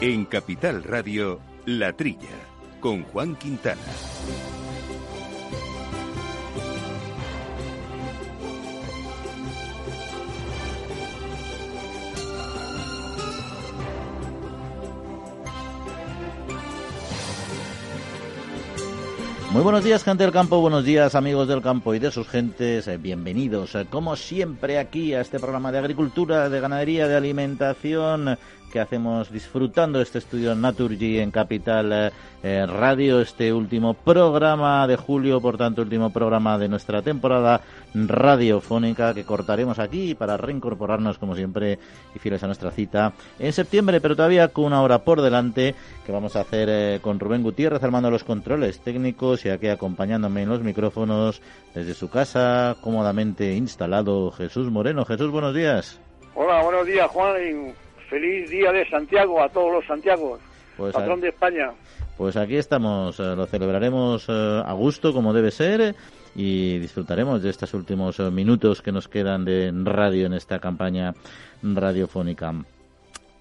En Capital Radio, La Trilla, con Juan Quintana. Muy buenos días, gente del campo, buenos días, amigos del campo y de sus gentes. Eh, bienvenidos, eh, como siempre, aquí a este programa de agricultura, de ganadería, de alimentación que hacemos disfrutando este estudio Naturgy en Capital eh, eh, Radio, este último programa de julio, por tanto, último programa de nuestra temporada radiofónica que cortaremos aquí para reincorporarnos, como siempre, y fieles a nuestra cita en septiembre, pero todavía con una hora por delante que vamos a hacer eh, con Rubén Gutiérrez armando los controles técnicos y aquí acompañándome en los micrófonos desde su casa, cómodamente instalado Jesús Moreno. Jesús, buenos días. Hola, buenos días, Juan. Feliz día de Santiago a todos los Santiagos, pues patrón de España. Pues aquí estamos, eh, lo celebraremos eh, a gusto como debe ser y disfrutaremos de estos últimos eh, minutos que nos quedan de radio en esta campaña radiofónica.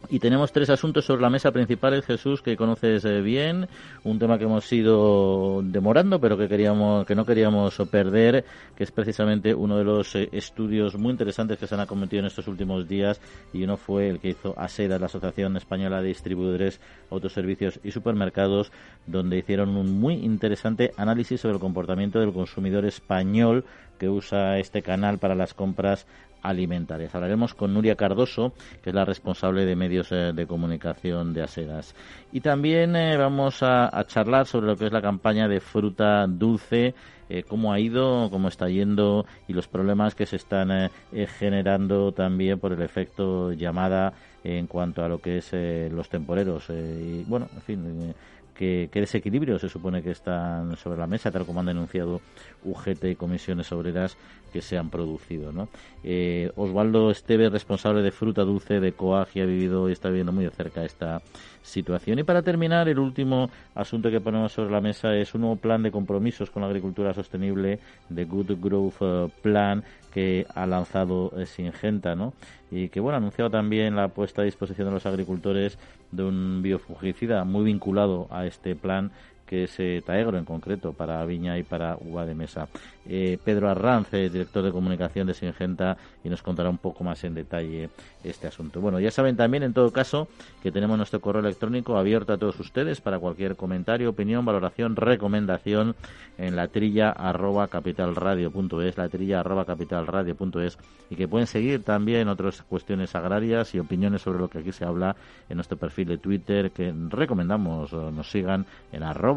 Y tenemos tres asuntos sobre la mesa principal, Jesús, que conoces eh, bien, un tema que hemos ido demorando, pero que queríamos, que no queríamos perder, que es precisamente uno de los eh, estudios muy interesantes que se han acometido en estos últimos días, y uno fue el que hizo ASEDA, la Asociación Española de Distribuidores, Autoservicios y Supermercados, donde hicieron un muy interesante análisis sobre el comportamiento del consumidor español que usa este canal para las compras alimentarias. Hablaremos con Nuria Cardoso, que es la responsable de medios eh, de comunicación de Asedas. Y también eh, vamos a, charlar sobre lo que es la campaña de fruta dulce, eh, cómo ha ido, cómo está yendo y los problemas que se están generando también por el efecto llamada en cuanto a lo que es los temporeros. y bueno, en fin qué, desequilibrios se supone que están sobre la mesa, tal como han denunciado UGT y comisiones obreras que se han producido. ¿no? Eh, Osvaldo Esteve, responsable de fruta dulce de COAG, ha vivido y está viviendo muy de cerca esta situación. Y para terminar, el último asunto que ponemos sobre la mesa es un nuevo plan de compromisos con la agricultura sostenible, de Good Growth eh, Plan, que ha lanzado eh, Singenta, ¿no? Y que, bueno, ha anunciado también la puesta a disposición de los agricultores de un biofugicida muy vinculado a este plan que es eh, Taegro en concreto, para Viña y para Uva de Mesa. Eh, Pedro Arranz, director de comunicación de Singenta, y nos contará un poco más en detalle este asunto. Bueno, ya saben también, en todo caso, que tenemos nuestro correo electrónico abierto a todos ustedes para cualquier comentario, opinión, valoración, recomendación en la trilla arroba capitalradio.es, la trilla arroba capitalradio.es, y que pueden seguir también otras cuestiones agrarias y opiniones sobre lo que aquí se habla en nuestro perfil de Twitter, que recomendamos nos sigan en arroba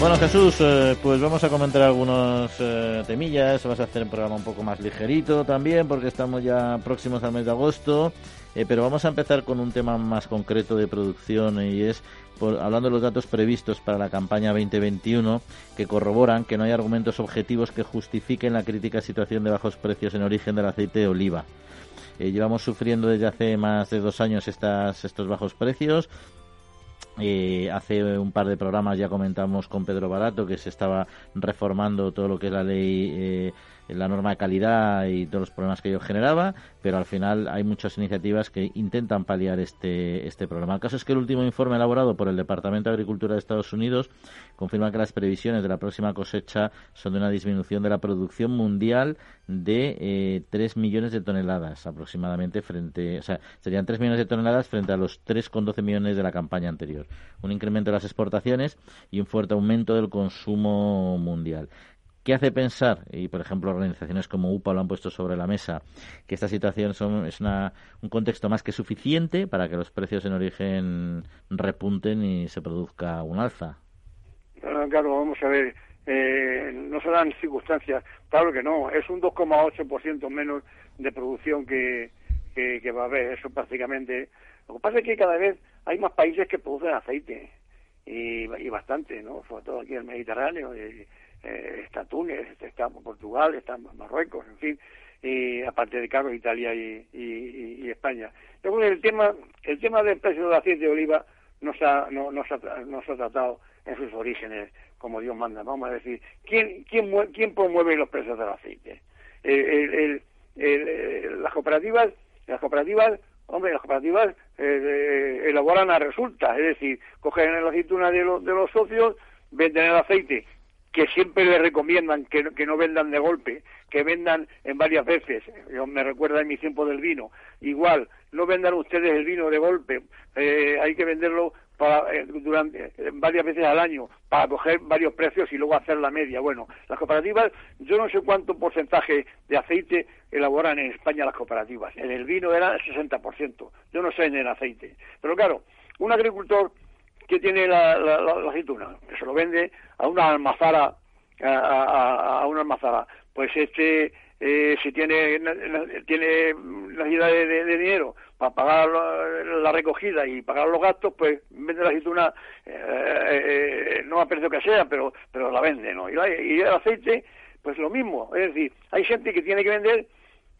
Bueno, Jesús, eh, pues vamos a comentar algunos eh, temillas. Vas a hacer un programa un poco más ligerito también, porque estamos ya próximos al mes de agosto. Eh, pero vamos a empezar con un tema más concreto de producción y es hablando de los datos previstos para la campaña 2021 que corroboran que no hay argumentos objetivos que justifiquen la crítica situación de bajos precios en origen del aceite de oliva. llevamos sufriendo desde hace más de dos años estas, estos bajos precios eh, hace un par de programas ya comentamos con Pedro Barato que se estaba reformando todo lo que es la ley eh, la norma de calidad y todos los problemas que ello generaba, pero al final hay muchas iniciativas que intentan paliar este, este problema. El caso es que el último informe elaborado por el Departamento de Agricultura de Estados Unidos confirma que las previsiones de la próxima cosecha son de una disminución de la producción mundial de eh, 3 millones de toneladas aproximadamente frente, o sea, serían 3 millones de toneladas frente a los 3,12 millones de la campaña anterior. Un incremento de las exportaciones y un fuerte aumento del consumo mundial. ¿Qué hace pensar? Y, por ejemplo, organizaciones como UPA lo han puesto sobre la mesa, que esta situación son, es una, un contexto más que suficiente para que los precios en origen repunten y se produzca un alza. Claro, vamos a ver, eh, no se dan circunstancias, claro que no, es un 2,8% menos de producción que, que, va a haber, eso prácticamente. Lo que pasa es que cada vez hay más países que producen aceite, y, y bastante, ¿no? Sobre todo aquí en el Mediterráneo. Y, eh, está Túnez, está Portugal, está Marruecos, en fin, y aparte de Carlos, Italia y, España. El tema, el tema del precio del aceite de oliva no se ha, no, se ha, no se ha tratado en sus orígenes como Dios manda. Vamos a decir, ¿quién, quién, quién promueve los precios del aceite? El, el, las cooperativas, las cooperativas, hombre, las cooperativas eh, elaboran a resulta, es decir, cogen la aceituna de, de los socios, venden el aceite que siempre le recomiendan que, no vendan de golpe, que vendan en varias veces. Yo me recuerda en mi tiempo del vino. Igual, no vendan ustedes el vino de golpe, eh, hay que venderlo para, eh, durante varias veces al año para coger varios precios y luego hacer la media. Bueno, las cooperativas, yo no sé cuánto porcentaje de aceite elaboran en España las cooperativas. En el vino era el 60%, yo no sé en el aceite. Pero claro, un agricultor que tiene la, la, aceituna, que se lo vende a una almazara, a, una almazara, pues este eh, si tiene tiene necesidad de, de, dinero para pagar la, recogida y pagar los gastos, pues vende la aceituna eh, eh, no a precio que sea, pero pero la vende, ¿no? Y, y, el aceite, pues lo mismo, es decir, hay gente que tiene que vender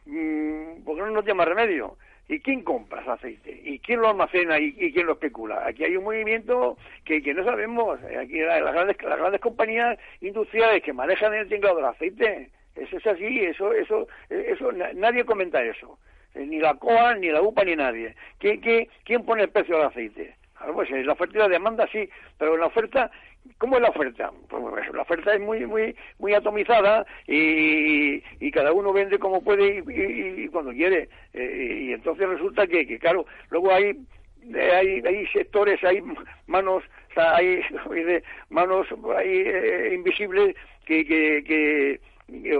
mmm, porque no, no tiene más remedio ¿Y quién compra ese aceite? ¿Y quién lo almacena y, quién lo especula? Aquí hay un movimiento que, no sabemos. Aquí las grandes, las grandes compañías industriales que manejan el tinglado del aceite. Eso es así, eso, eso, eso, nadie comenta eso. Eh, ni la COA, ni la UPA, ni nadie. ¿Quién, quién pone el precio del aceite? Claro, pues la oferta y demanda sí, pero la oferta ¿Cómo es la oferta? Pues, pues la oferta es muy muy muy atomizada y, y cada uno vende como puede y, cuando quiere. Eh, y entonces resulta que, que, claro, luego hay hay, hay sectores, hay manos, o hay manos hay, eh, invisibles que, que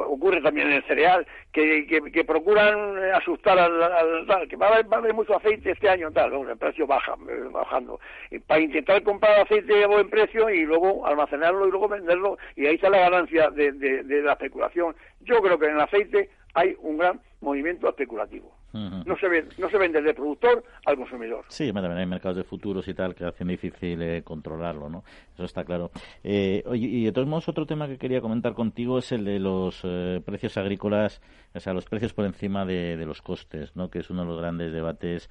ocurre también en el cereal, que, que, procuran asustar al, tal, que va a, haber, mucho aceite este año, tal, el precio baja, eh, bajando, para intentar comprar aceite a buen precio y luego almacenarlo y luego venderlo, y ahí está la ganancia de, de la especulación. Yo creo que en el aceite hay un gran movimiento especulativo no, se vende, no se vende del productor al consumidor. Sí, también hay mercados de futuros y tal que hacen difícil eh, controlarlo, ¿no? Eso está claro. Eh, y de todos modos, otro tema que quería comentar contigo es el de los eh, precios agrícolas, o sea, los precios por encima de, los costes, ¿no? Que es uno de los grandes debates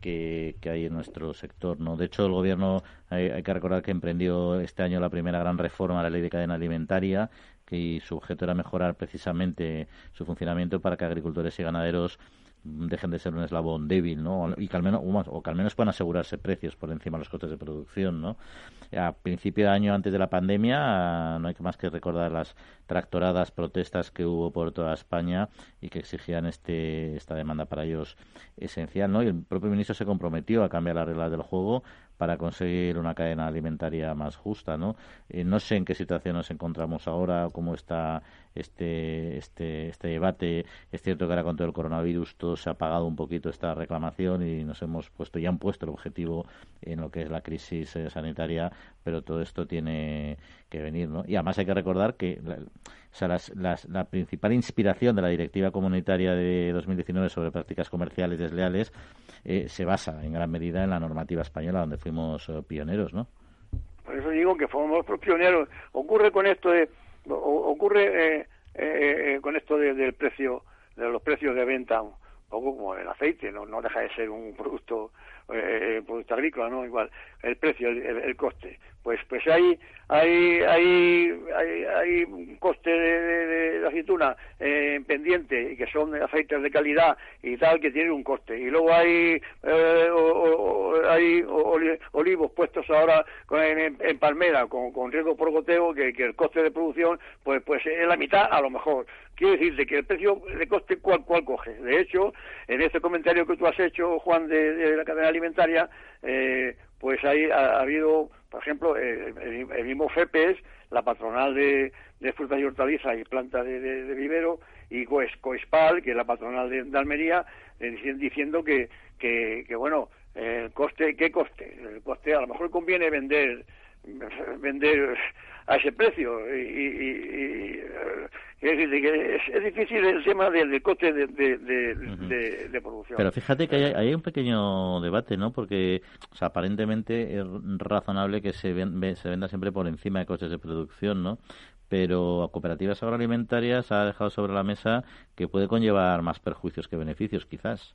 que, hay en nuestro sector. ¿no? De hecho, el Gobierno, hay, que recordar que emprendió este año la primera gran reforma de la ley de cadena alimentaria, que su objeto era mejorar precisamente su funcionamiento para que agricultores y ganaderos dejen de ser un eslabón débil, ¿no? Y que al menos, o que al menos puedan asegurarse precios por encima de los costes de producción, ¿no? A principio de año, antes de la pandemia, no hay más que recordar las tractoradas, protestas que hubo por toda España y que exigían este, esta demanda para ellos esencial, ¿no? Y el propio ministro se comprometió a cambiar las reglas del juego para conseguir una cadena alimentaria más justa, ¿no? Eh, no sé en qué situación nos encontramos ahora, cómo está este, este, este debate. Es cierto que ahora con todo el coronavirus todo se ha apagado un poquito esta reclamación y nos hemos puesto, ya han puesto el objetivo en lo que es la crisis eh, sanitaria, pero todo esto tiene que venir, ¿no? Y además hay que recordar que la principal inspiración de la Directiva Comunitaria de 2019 sobre prácticas comerciales desleales eh, se basa en gran medida en la normativa española, donde fuimos eh, pioneros, ¿no? Por eso digo que fuimos pioneros. Ocurre con esto de, ocurre eh, con esto del precio, de los precios de venta poco como el aceite, no, no deja de ser un producto eh, producto agrícola, ¿no? Igual, el precio, el, coste. Pues pues hay hay hay hay, hay un coste de, de, aceituna eh, pendiente y que son aceites de calidad y tal que tienen un coste. Y luego hay eh, hay olivos puestos ahora en, palmera con, con riesgo por goteo que, que el coste de producción pues pues es la mitad a lo mejor. Quiere decir que el precio de coste cuál cuál coge. De hecho, en este comentario que tú has hecho, Juan, de, la cadena alimentaria, eh, pues hay, ha, habido, por ejemplo, eh, el, mismo FEPES, la patronal de, frutas y hortalizas y plantas de, vivero, y Coespal, que es la patronal de, Almería, eh, diciendo que, que, que, bueno, el coste, ¿qué coste? El coste, a lo mejor conviene vender vender a ese precio y, es, es, difícil el tema del, coste de, de, producción. Pero fíjate que hay, hay, un pequeño debate, ¿no? Porque aparentemente es razonable que se, se venda siempre por encima de costes de producción, ¿no? pero a cooperativas agroalimentarias ha dejado sobre la mesa que puede conllevar más perjuicios que beneficios, quizás.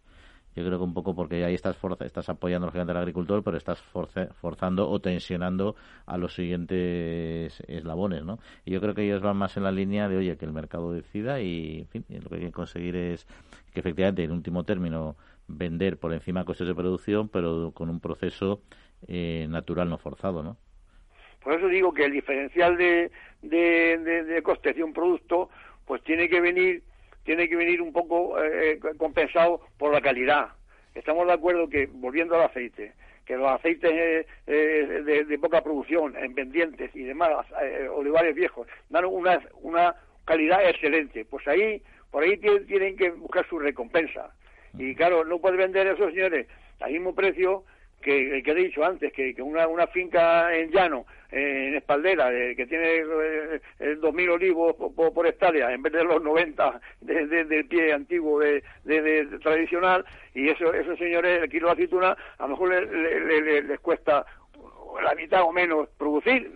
Yo creo que un poco porque ahí estás, forza, estás apoyando lógicamente al agricultor, pero estás forzando o tensionando a los siguientes eslabones, ¿no? Y yo creo que ellos van más en la línea de, oye, que el mercado decida y, en fin, lo que hay que conseguir es que efectivamente, en último término, vender por encima costes de producción, pero con un proceso eh, natural, no forzado, ¿no? Por eso digo que el diferencial de, de, de costes de un producto, pues tiene que venir tiene que venir un poco eh, eh, compensado por la calidad. Estamos de acuerdo que, volviendo al aceite, que los aceites eh, de, poca producción, en pendientes y demás, olivares viejos, dan una, una calidad excelente. Pues ahí, por ahí tienen, que buscar su recompensa. Y claro, no puede vender esos señores al mismo precio que, que he dicho antes, que, una, una finca en llano en espaldera, que tiene eh, eh, dos mil olivos por, hectárea, en vez de los 90 del pie antiguo de, tradicional, y eso, esos señores, el kilo de aceituna, a lo mejor les cuesta la mitad o menos producir,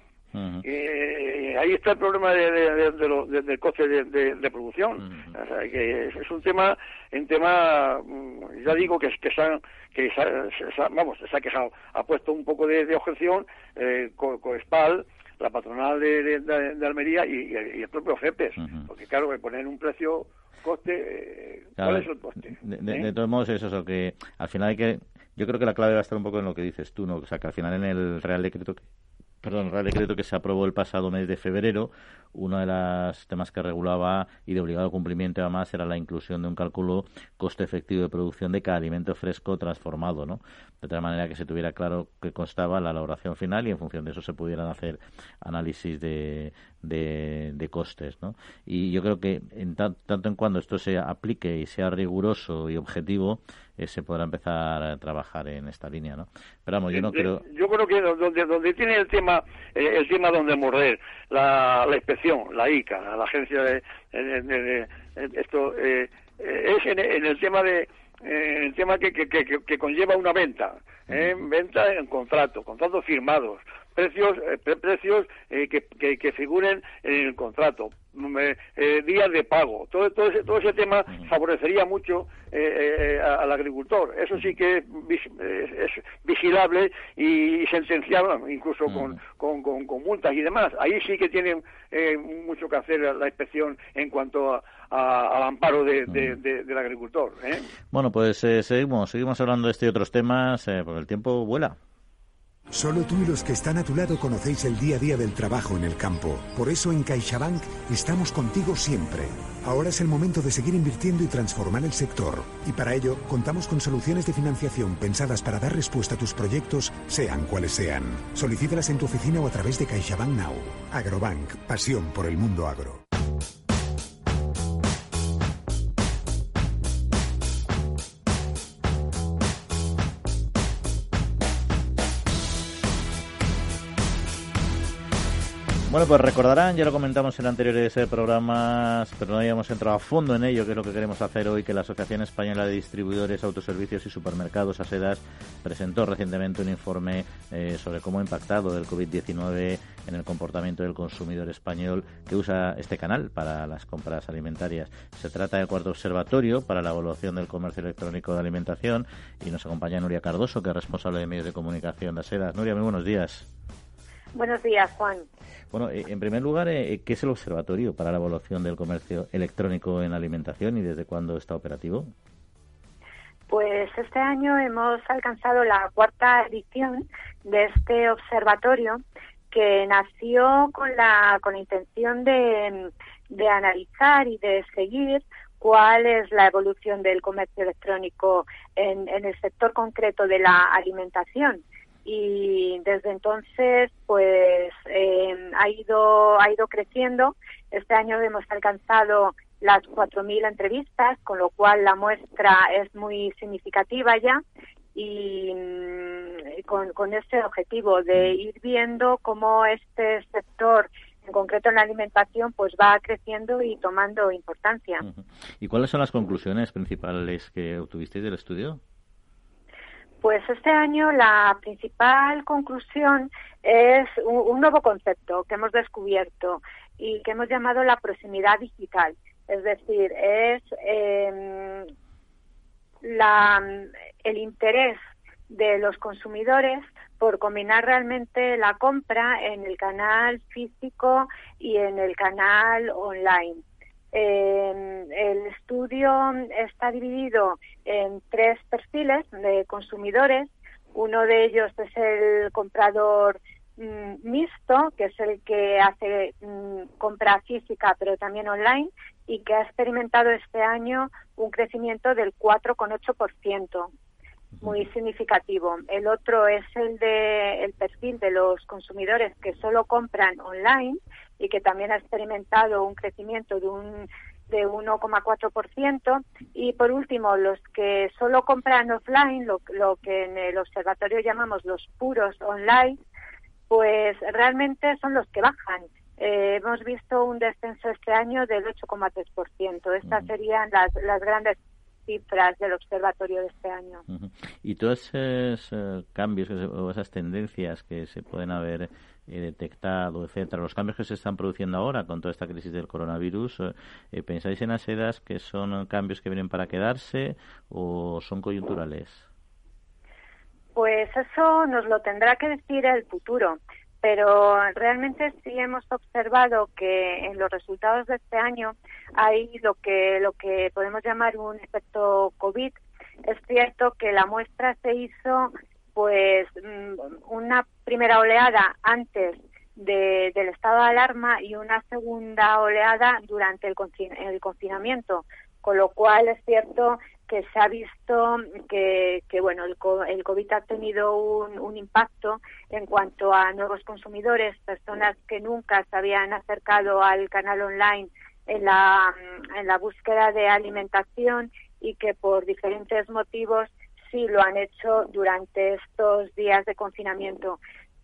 eh, ahí está el problema de, del coste de, producción. que es, un tema, un tema, mm, ya digo que, que, se, que vamos, se ha quejado, ha puesto un poco de, objeción eh, Coespal, la patronal de, Almería y, el propio FEPES, porque claro, que poner un precio coste, eh, ¿cuál es el coste? De, todos modos, es eso, que al final hay que, yo creo que la clave va a estar un poco en lo que dices tú, ¿no? O sea, que al final en el Real Decreto perdón, Real Decreto que se aprobó el pasado mes de febrero, uno de los temas que regulaba y de obligado cumplimiento además era la inclusión de un cálculo coste efectivo de producción de cada alimento fresco transformado, ¿no? De tal manera que se tuviera claro que constaba la elaboración final y en función de eso se pudieran hacer análisis de, de, costes, ¿no? Y yo creo que en tanto en cuando esto se aplique y sea riguroso y objetivo, eh, se podrá empezar a trabajar en esta línea, ¿no? Pero vamos, yo no creo... Yo creo que donde, donde tiene el tema, eh, el tema donde morder, la, la inspección, la ICA, la agencia de... esto eh, es en, el tema de el tema que, que, que, que conlleva una venta, venta en contrato, contratos firmados, precios eh, precios eh, que, que, figuren en el contrato mm, eh, días de pago. Todo todo ese, todo ese tema favorecería mucho al agricultor. Eso sí que es, vigilable y sentenciable incluso con, con, con, multas y demás. Ahí sí que tienen mucho que hacer la inspección en cuanto al amparo de, del agricultor bueno pues seguimos seguimos hablando de este y otros temas porque el tiempo vuela Solo tú y los que están a tu lado conocéis el día a día del trabajo en el campo. Por eso en CaixaBank estamos contigo siempre. Ahora es el momento de seguir invirtiendo y transformar el sector. Y para ello contamos con soluciones de financiación pensadas para dar respuesta a tus proyectos, sean cuales sean. Solicítalas en tu oficina o a través de CaixaBank Now. Agrobank, pasión por el mundo agro. Bueno, pues recordarán, ya lo comentamos en anteriores eh, programas, pero no habíamos entrado a fondo en ello, que es lo que queremos hacer hoy, que la Asociación Española de Distribuidores, Autoservicios y Supermercados, ASEDAS, presentó recientemente un informe eh, sobre cómo ha impactado el COVID-19 en el comportamiento del consumidor español que usa este canal para las compras alimentarias. Se trata del cuarto observatorio para la evaluación del comercio electrónico de alimentación y nos acompaña Nuria Cardoso, que es responsable de medios de comunicación de ASEDAS. Nuria, muy buenos días. Buenos días, Juan. Bueno, eh, en primer lugar, eh, ¿qué es el Observatorio para la Evaluación del Comercio Electrónico en Alimentación y desde cuándo está operativo? Pues este año hemos alcanzado la cuarta edición de este observatorio que nació con la, con la intención de, de analizar y de seguir cuál es la evolución del comercio electrónico en, en el sector concreto de la alimentación y desde entonces pues eh, ha ido ha ido creciendo este año hemos alcanzado las 4.000 entrevistas con lo cual la muestra es muy significativa ya y mm, con, con ese objetivo de ir viendo cómo este sector en concreto en la alimentación pues va creciendo y tomando importancia. ¿Y cuáles son las conclusiones principales que obtuvisteis del estudio? Pues este año la principal conclusión es un, nuevo concepto que hemos descubierto y que hemos llamado la proximidad digital. Es decir, es em, el interés de los consumidores por combinar realmente la compra en el canal físico y en el canal online. Eh, el estudio está dividido en tres perfiles de consumidores. Uno de ellos es el comprador mm, mixto, que es el que hace mm, compra física pero también online y que ha experimentado este año un crecimiento del 4,8%, muy significativo. El otro es el de el perfil de los consumidores que solo compran online y que también ha experimentado un crecimiento de un de 1,4% y por último los que solo compran offline, lo, lo que en el observatorio llamamos los puros online, pues realmente son los que bajan. Eh, hemos visto un descenso este año del 8,3%. Estas serían las, las grandes cifras del observatorio de este año. Y todos esos eh, cambios o esas tendencias que se pueden haber eh, detectado, etcétera, los cambios que se están produciendo ahora con toda esta crisis del coronavirus, eh, ¿pensáis en ASEDAS que son cambios que vienen para quedarse o son coyunturales? Pues eso nos lo tendrá que decir el futuro pero realmente sí hemos observado que en los resultados de este año hay lo que lo que podemos llamar un efecto COVID. Es cierto que la muestra se hizo pues mm, una primera oleada antes del estado de alarma y una segunda oleada durante el, el confinamiento, con lo cual es cierto que se ha visto que, que bueno, el, el, COVID ha tenido un, un, impacto en cuanto a nuevos consumidores, personas que nunca se habían acercado al canal online en la, en la búsqueda de alimentación y que por diferentes motivos sí lo han hecho durante estos días de confinamiento.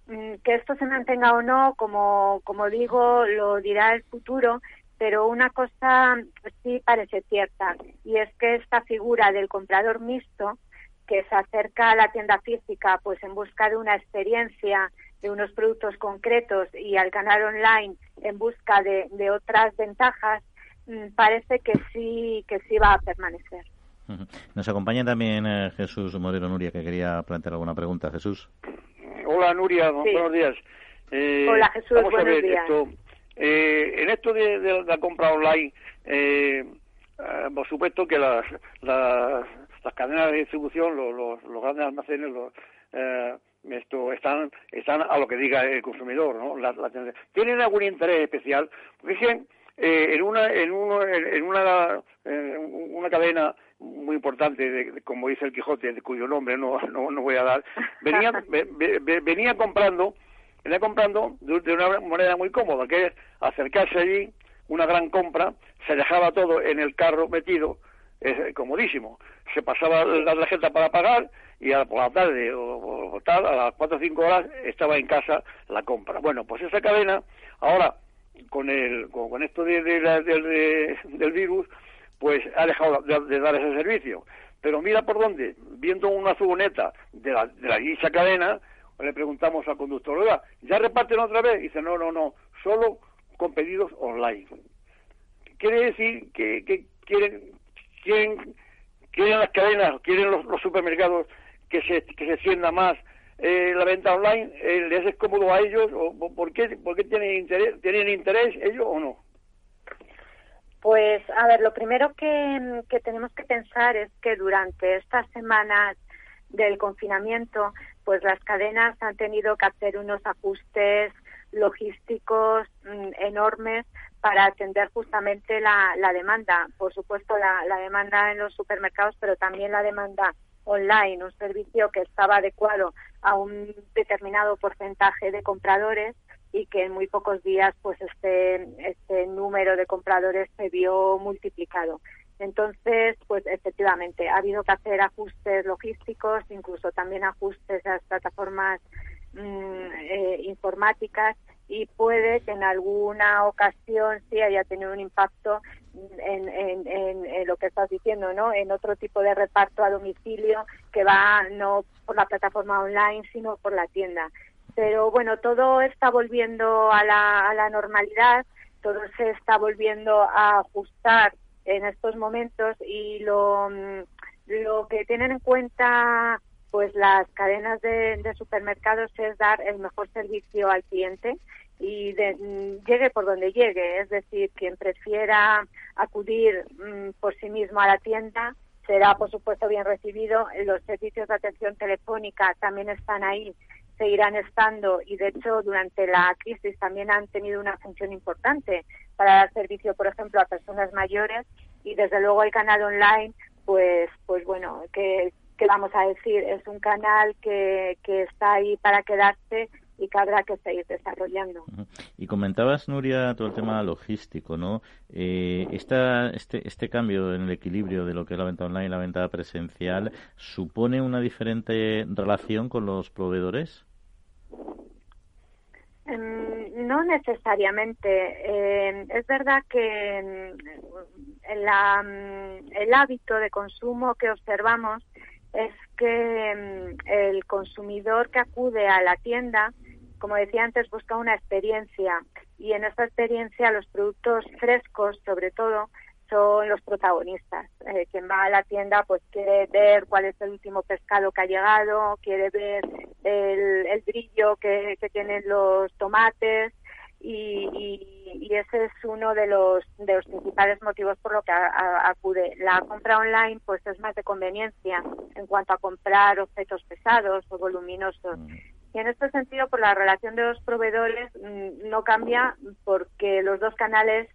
Mm, que esto se mantenga o no, como, como digo, lo dirá el futuro, pero una cosa sí parece cierta y es que esta figura del comprador mixto que se acerca a la tienda física pues en busca de una experiencia de unos productos concretos y al canal online en busca de, otras ventajas mm, parece que sí que sí va a permanecer. Nos acompaña también eh, Jesús Moreno Nuria que quería plantear alguna pregunta. Jesús. Hola Nuria, buenos días. Eh, Hola Jesús, buenos días. Eh, en esto de, la compra online, eh, eh, por supuesto que las, las, cadenas de distribución, los, los, grandes almacenes, los, esto están están a lo que diga el consumidor, ¿no? ¿Tienen algún interés especial? Porque es en una en, uno, en una una cadena muy importante, como dice el Quijote, de cuyo nombre no, no, no voy a dar, venía, venía comprando venía comprando de, una moneda muy cómoda, que es acercarse allí, una gran compra, se dejaba todo en el carro metido, es comodísimo. Se pasaba la tarjeta para pagar y a, por la tarde o, tal, a las 4 o 5 horas estaba en casa la compra. Bueno, pues esa cadena, ahora con el con, esto de, del virus, pues ha dejado de, dar ese servicio. Pero mira por dónde, viendo una furgoneta de la, de la dicha cadena, le preguntamos al conductor, oiga, ¿ya reparten otra vez? Y dice, no, no, no, solo con pedidos online. Quiere decir que, que quieren, quieren, quieren las cadenas, quieren los, supermercados que se, que se extienda más eh, la venta online, eh, ¿les es cómodo a ellos? O, ¿por, qué, ¿Por qué tienen interés, tienen interés ellos o no? Pues, a ver, lo primero que, que tenemos que pensar es que durante estas semanas del confinamiento, pues las cadenas han tenido que hacer unos ajustes logísticos mm, enormes para atender justamente la, demanda. Por supuesto, la, la, demanda en los supermercados, pero también la demanda online, un servicio que estaba adecuado a un determinado porcentaje de compradores y que en muy pocos días pues este, este número de compradores se vio multiplicado. Entonces, pues efectivamente, ha habido que hacer ajustes logísticos, incluso también ajustes a las plataformas mm, eh, informáticas y puede que en alguna ocasión sí haya tenido un impacto en, lo que estás diciendo, ¿no? En otro tipo de reparto a domicilio que va no por la plataforma online, sino por la tienda. Pero bueno, todo está volviendo a la normalidad, todo se está volviendo a ajustar en estos momentos y lo, mm, lo que tienen en cuenta pues las cadenas de, supermercados es dar el mejor servicio al cliente y mm, llegue por donde llegue, es decir, quien prefiera acudir mm, por sí mismo a la tienda será, por supuesto, bien recibido. Los servicios de atención telefónica también están ahí seguirán estando y de hecho durante la crisis también han tenido una función importante para dar servicio, por ejemplo, a personas mayores y desde luego el canal online, pues, pues bueno, que, vamos a decir, es un canal que, que está ahí para quedarse y que habrá que seguir desarrollando. Y comentabas, Nuria, todo el tema logístico, ¿no? Eh, esta, este, este cambio en el equilibrio de lo que es la venta online y la venta presencial, ¿supone una diferente relación con los proveedores? Em, no necesariamente. Em, es verdad que em, el hábito de consumo que observamos es que el consumidor que acude a la tienda, como decía antes, busca una experiencia y en esta experiencia los productos frescos, sobre todo, son los protagonistas. Eh, quien va a la tienda pues quiere ver cuál es el último pescado que ha llegado, quiere ver el, brillo que, tienen los tomates y, ese es uno de los, de los principales motivos por lo que acude. La compra online pues es más de conveniencia en cuanto a comprar objetos pesados o voluminosos. Mm. Y en este sentido, por la relación de los proveedores mm, no cambia porque los dos canales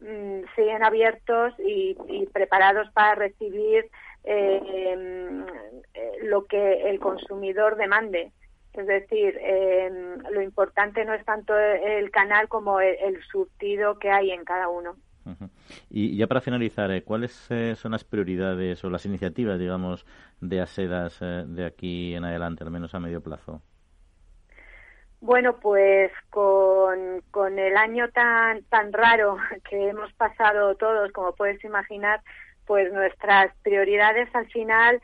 mm, siguen abiertos y, preparados para recibir eh, lo que el consumidor demande. Es decir, em, lo importante no es tanto el canal como el, surtido que hay en cada uno. Y ya para finalizar, eh, ¿cuáles eh, son las prioridades o las iniciativas, digamos, de ASEDAS de aquí en adelante, al menos a medio plazo? Bueno, pues con, con el año tan, tan raro que hemos pasado todos, como puedes imaginar, pues nuestras prioridades al final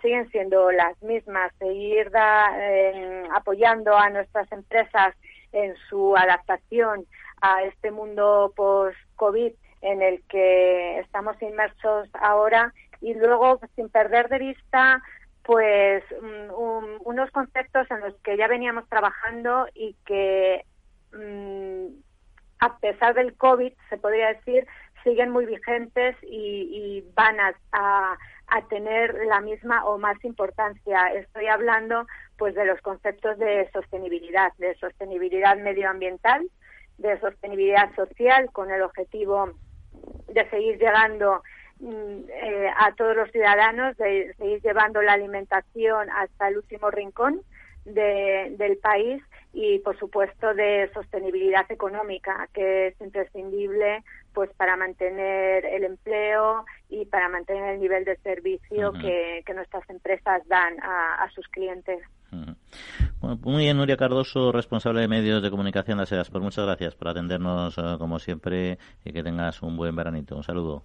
siguen siendo las mismas, seguir apoyando a nuestras empresas en su adaptación a este mundo post-COVID en el que estamos inmersos ahora y luego sin perder de vista pues unos conceptos en los que ya veníamos trabajando y que mm, a pesar del COVID, se podría decir, siguen muy vigentes y, van a, a, tener la misma o más importancia. Estoy hablando pues de los conceptos de sostenibilidad, de sostenibilidad medioambiental, de sostenibilidad social con el objetivo de seguir llegando Mm, eh, a todos los ciudadanos de seguir llevando la alimentación hasta el último rincón del país y por supuesto de sostenibilidad económica que es imprescindible pues para mantener el empleo y para mantener el nivel de servicio que, nuestras empresas dan a, sus clientes. muy bien, Nuria Cardoso, responsable de medios de comunicación de ASEAS. Pues muchas gracias por atendernos eh, como siempre y que tengas un buen veranito. Un saludo.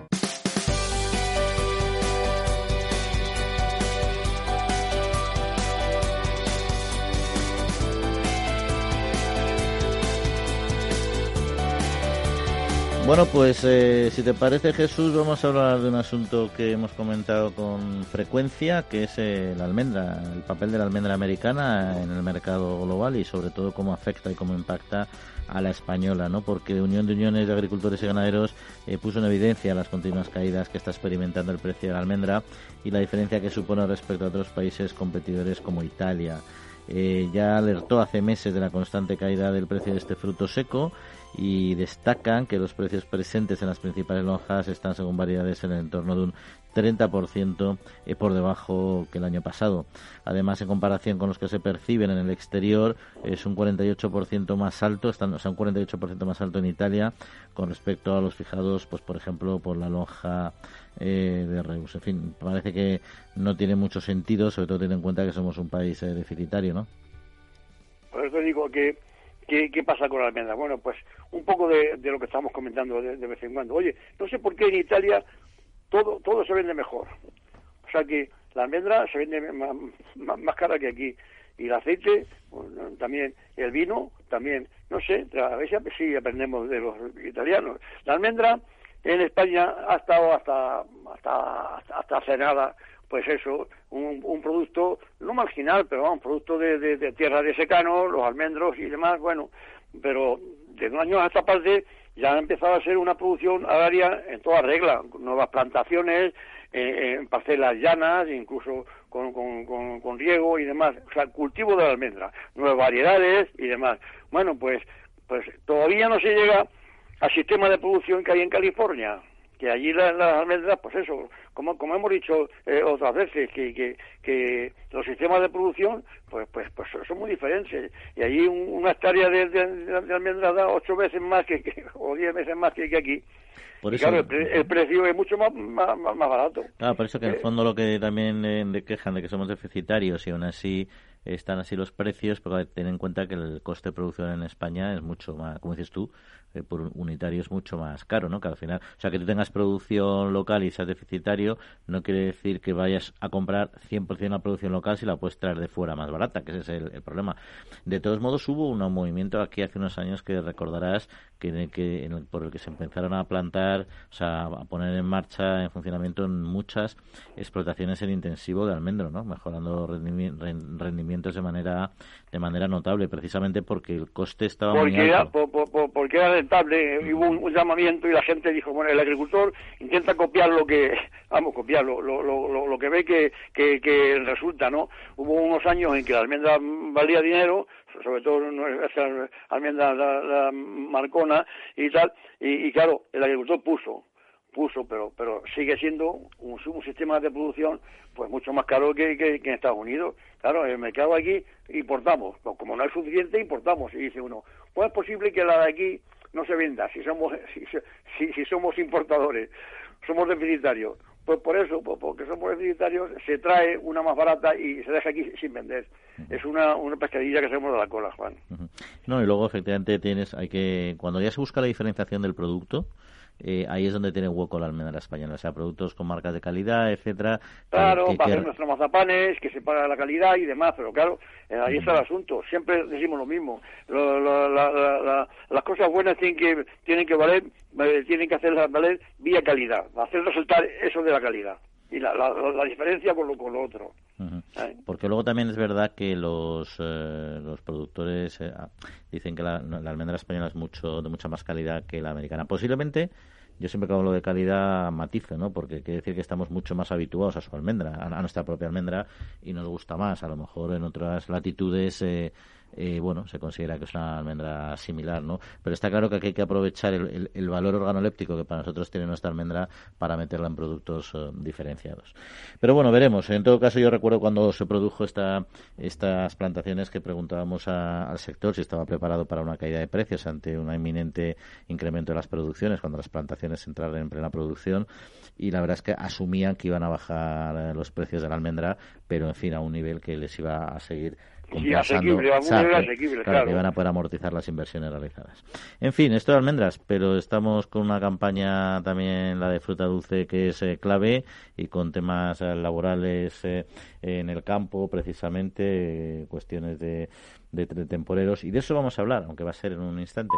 Bueno, pues eh, si te parece Jesús, vamos a hablar de un asunto que hemos comentado con frecuencia, que es eh, la almendra, el papel de la almendra americana en el mercado global y sobre todo cómo afecta y cómo impacta a la española, ¿no? Porque Unión de Uniones de Agricultores y Ganaderos eh, puso en evidencia las continuas caídas que está experimentando el precio de la almendra y la diferencia que supone respecto a otros países competidores como Italia. ya alertó hace meses de la constante caída del precio de este fruto seco y destacan que los precios presentes en las principales lonjas están según variedades en el entorno de un 30% eh, por debajo que el año pasado. Además, en comparación con los que se perciben en el exterior, es un 48% más alto, están, o sea, un 48% más alto en Italia con respecto a los fijados, pues por ejemplo, por la lonja eh, de Reus. En fin, parece que no tiene mucho sentido, sobre todo teniendo en cuenta que somos un país eh, deficitario, ¿no? Por eso digo que ¿Qué, pasa con la almendra? Bueno, pues un poco de, lo que estamos comentando de, vez en cuando. Oye, no sé por qué en Italia todo todo se vende mejor. O sea que la almendra se vende más, cara que aquí. Y el aceite, también el vino, también, no sé, a veces sí aprendemos de los italianos. La almendra en España ha estado hasta hasta hasta nada pues eso, un, un producto, no marginal, pero un producto de, de, tierra de secano, los almendros y demás, bueno, pero de un año a esta parte ya ha empezado a ser una producción agraria en toda regla, nuevas plantaciones, eh, en parcelas llanas, incluso con, con, con, riego y demás, o sea, cultivo de la almendra, nuevas variedades y demás. Bueno, pues, pues todavía no se llega al sistema de producción que hay en California, que allí las, almendras, pues eso, como, como hemos dicho eh, otras veces, que, que, que, los sistemas de producción, pues, pues, pues son muy diferentes. Y allí una hectárea de, de, almendras da ocho veces más que, o diez veces más que, aquí. Por eso, claro, el, precio es mucho más, más, más, barato. Claro, por eso que en el eh, fondo lo que también eh, quejan de que somos deficitarios y aún así están así los precios, pero ten en cuenta que el coste de producción en España es mucho más, como dices tú, eh, por unitario es mucho más caro, ¿no? Que al final, o sea, que tú tengas producción local y seas deficitario, no quiere decir que vayas a comprar 100% la producción local si la puedes traer de fuera más barata, que ese es el, problema. De todos modos, hubo un movimiento aquí hace unos años que recordarás que, que por el que se empezaron a plantar, o sea, a poner en marcha, en funcionamiento en muchas explotaciones en intensivo de almendro, ¿no? Mejorando rendimientos de manera de manera notable, precisamente porque el coste estaba porque muy alto. porque era rentable, hubo un, llamamiento y la gente dijo, bueno, el agricultor intenta copiar lo que, vamos, copiar lo, lo, lo, lo que ve que, que, que, resulta, ¿no? Hubo unos años en que la almendra valía dinero, sobre todo esa almendra la, marcona y tal, y, y claro, el agricultor puso, puso, pero pero sigue siendo un, un sistema de producción pues mucho más caro que, que, en Estados Unidos. Claro, en el mercado aquí importamos, pues, como no es suficiente importamos y dice uno, pues es posible que la de aquí no se venda si somos si, si, somos importadores, somos deficitarios. Pues por eso, pues porque somos deficitarios, se trae una más barata y se deja aquí sin vender. Es una, una pescadilla que hacemos de la cola, Juan. No, y luego efectivamente tienes, hay que, cuando ya se busca la diferenciación del producto, eh, ahí es donde tiene hueco la almendra española, o sea, productos con marcas de calidad, etcétera. Claro, para hacer nuestros mazapanes, que se paga la calidad y demás, pero claro, eh, ahí está el asunto. Siempre decimos lo mismo. las cosas buenas tienen que tienen que valer, eh, tienen que hacerlas valer vía calidad, hacer resultar eso de la calidad y la, diferencia con lo, con lo otro. Porque luego también es verdad que los, los productores dicen que la, la, almendra española es mucho de mucha más calidad que la americana. Posiblemente yo siempre que hablo de calidad matizo, ¿no? Porque quiere decir que estamos mucho más habituados a su almendra, a, nuestra propia almendra, y nos gusta más. A lo mejor en otras latitudes eh, eh, bueno, se considera que es una almendra similar, ¿no? Pero está claro que aquí hay que aprovechar el, valor organoléptico que para nosotros tiene nuestra almendra para meterla en productos eh, diferenciados. Pero bueno, veremos. En todo caso, yo recuerdo cuando se produjo esta, estas plantaciones que preguntábamos al sector si estaba preparado para una caída de precios ante un inminente incremento de las producciones, cuando las plantaciones entraron en plena producción, y la verdad es que asumían que iban a bajar eh, los precios de la almendra, pero en fin, a un nivel que les iba a seguir Sí, asequible, asequible, claro, Que van a poder amortizar las inversiones realizadas. En fin, esto de almendras, pero estamos con una campaña también, la de fruta dulce, que es eh, clave y con temas eh, laborales eh, en el campo, precisamente, cuestiones de, de temporeros. Y de eso vamos a hablar, aunque va a ser en un instante.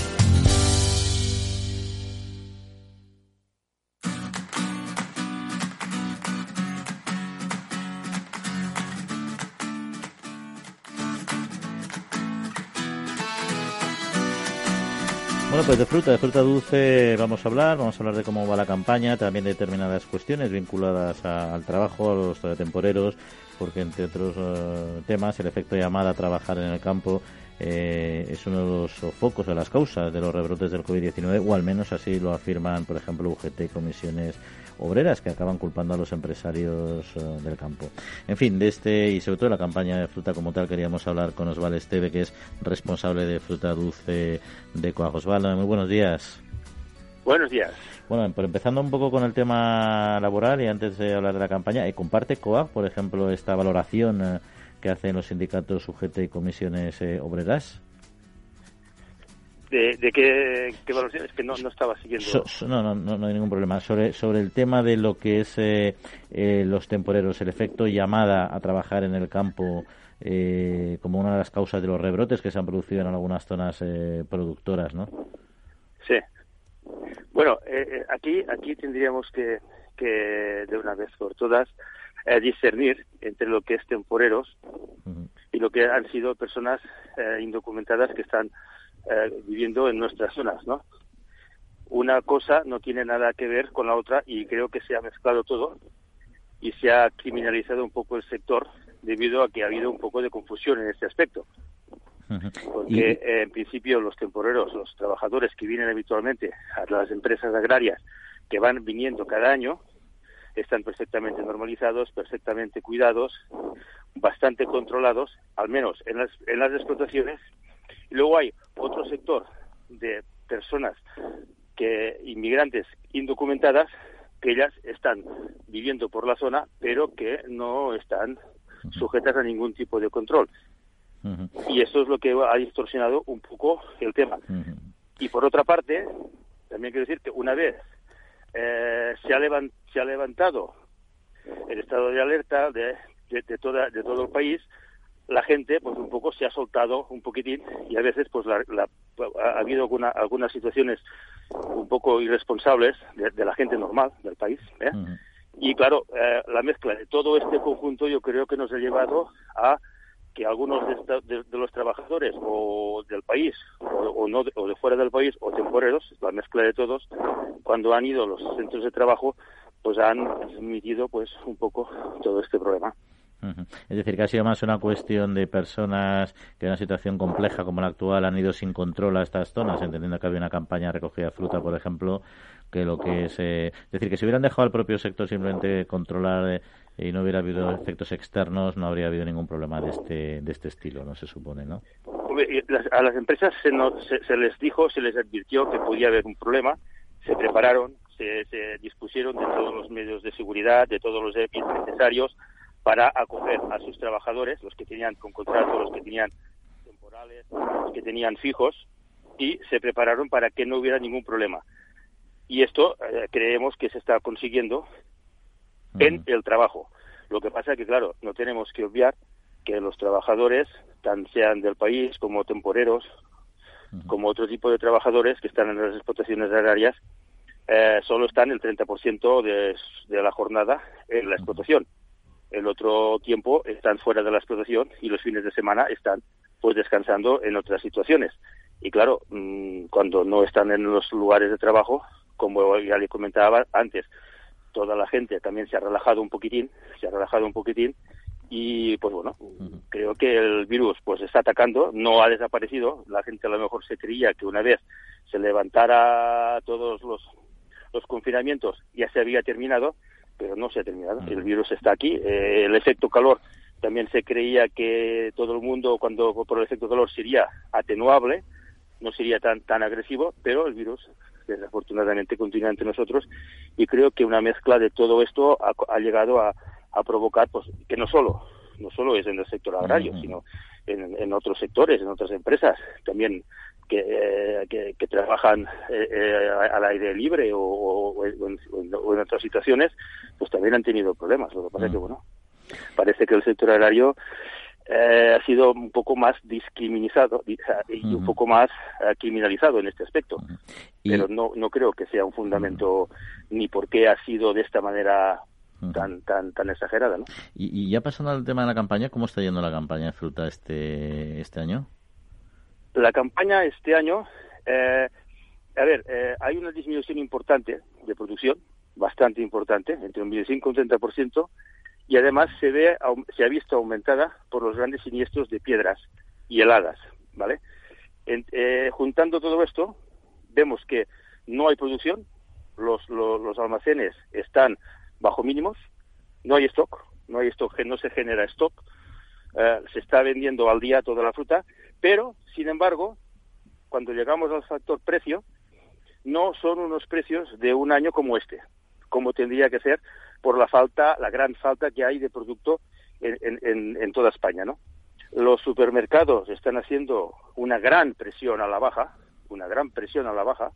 Pues de fruta, de fruta dulce vamos a hablar, vamos a hablar de cómo va la campaña, también de determinadas cuestiones vinculadas al trabajo, a los temporeros, porque entre otros eh, temas el efecto llamada a trabajar en el campo eh, es uno de los focos de las causas de los rebrotes del COVID-19, o al menos así lo afirman, por ejemplo, UGT comisiones obreras que acaban culpando a los empresarios eh, del campo. En fin, de este y sobre todo de la campaña de fruta como tal, queríamos hablar con Osvaldo Esteve, que es responsable de fruta dulce de Coag. Osvaldo, muy buenos días. Buenos días. Bueno, pero empezando un poco con el tema laboral y antes de hablar de la campaña, ¿eh, ¿comparte COAG, por ejemplo, esta valoración eh, que hacen los sindicatos UGT y comisiones obreras? ¿De, qué, Es que no, estaba siguiendo. no, no, no, hay ningún problema. Sobre, sobre el tema de lo que es eh, eh, los temporeros, el efecto llamada a trabajar en el campo eh, como una de las causas de los rebrotes que se han producido en algunas zonas productoras, ¿no? Sí. Bueno, aquí, aquí tendríamos que, que, de una vez por todas, discernir entre lo que es temporeros y lo que han sido personas indocumentadas que están eh, viviendo en nuestras zonas, ¿no? Una cosa no tiene nada que ver con la otra y creo que se ha mezclado todo y se ha criminalizado un poco el sector debido a que ha habido un poco de confusión en este aspecto. Porque eh, en principio los temporeros, los trabajadores que vienen habitualmente a las empresas agrarias que van viniendo cada año, están perfectamente normalizados, perfectamente cuidados, bastante controlados, al menos en las, en las explotaciones, y luego hay otro sector de personas que inmigrantes indocumentadas que ellas están viviendo por la zona pero que no están sujetas a ningún tipo de control. Y eso es lo que ha distorsionado un poco el tema. Y por otra parte, también quiero decir que una vez eh, se, ha se ha levantado el estado de alerta de, de, toda, de todo el país, la gente pues un poco se ha soltado un poquitín y a veces pues la, ha habido alguna, algunas situaciones un poco irresponsables de, la gente normal del país ¿eh? y claro eh, la mezcla de todo este conjunto yo creo que nos ha llevado a que algunos de, los trabajadores o del país o, no o de fuera del país o temporeros la mezcla de todos cuando han ido a los centros de trabajo pues han admitido pues un poco todo este problema es decir, que ha sido más una cuestión de personas que en una situación compleja como la actual han ido sin control a estas zonas, entendiendo que había una campaña de recogida de fruta, por ejemplo, que lo que es... Eh, decir, que si hubieran dejado al propio sector simplemente controlar eh, y no hubiera habido efectos externos, no habría habido ningún problema de este, de este estilo, no se supone, ¿no? A las empresas se, se, les dijo, se les advirtió que podía haber un problema, se prepararon, se, se dispusieron de todos los medios de seguridad, de todos los EPIs necesarios, para acoger a sus trabajadores, los que tenían con contrato, los que tenían temporales, los que tenían fijos, y se prepararon para que no hubiera ningún problema. Y esto eh, creemos que se está consiguiendo en el trabajo. Lo que pasa es que, claro, no tenemos que obviar que los trabajadores, tan sean del país como temporeros, como otro tipo de trabajadores que están en las explotaciones agrarias, eh, solo están el 30% de, de la jornada en la explotación. El otro tiempo están fuera de la explotación y los fines de semana están pues descansando en otras situaciones. Y claro, mm, cuando no están en los lugares de trabajo, como ya le comentaba antes, toda la gente también se ha relajado un poquitín, se ha relajado un poquitín y pues bueno, creo que el virus pues está atacando, no ha desaparecido, la gente a lo mejor se creía que una vez se levantara todos los, los confinamientos ya se había terminado, pero no se ha terminado, el virus está aquí, eh, el efecto calor también se creía que todo el mundo cuando por el efecto calor sería atenuable, no sería tan tan agresivo, pero el virus desafortunadamente continúa entre nosotros. Y creo que una mezcla de todo esto ha, llegado a, provocar pues que no solo no solo es en el sector agrario sino en, otros sectores en otras empresas. También que, eh, que, trabajan eh, eh, al aire libre o, en, otras situaciones pues también han tenido problemas lo que pasa es que bueno parece que el sector agrario eh, ha sido un poco más discriminado y, un poco más eh, criminalizado en este aspecto. Pero no, no creo que sea un fundamento ni por qué ha sido de esta manera tan tan tan exagerada, ¿no? Y, ya pasando al tema de la campaña, ¿cómo está yendo la campaña de fruta este este año? La campaña este año, eh, a ver, hay una disminución importante de producción, bastante importante, entre un 25 y un 30%, y además se ve se ha visto aumentada por los grandes siniestros de piedras y heladas, ¿vale? Eh, juntando todo esto, vemos que no hay producción, los, los, almacenes están bajo mínimos, no hay stock, no hay stock, no se genera stock, eh, se está vendiendo al día toda la fruta, pero, sin embargo, cuando llegamos al factor precio, no son unos precios de un año como este, como tendría que ser por la falta, la gran falta que hay de producto en, toda España, ¿no? Los supermercados están haciendo una gran presión a la baja, una gran presión a la baja,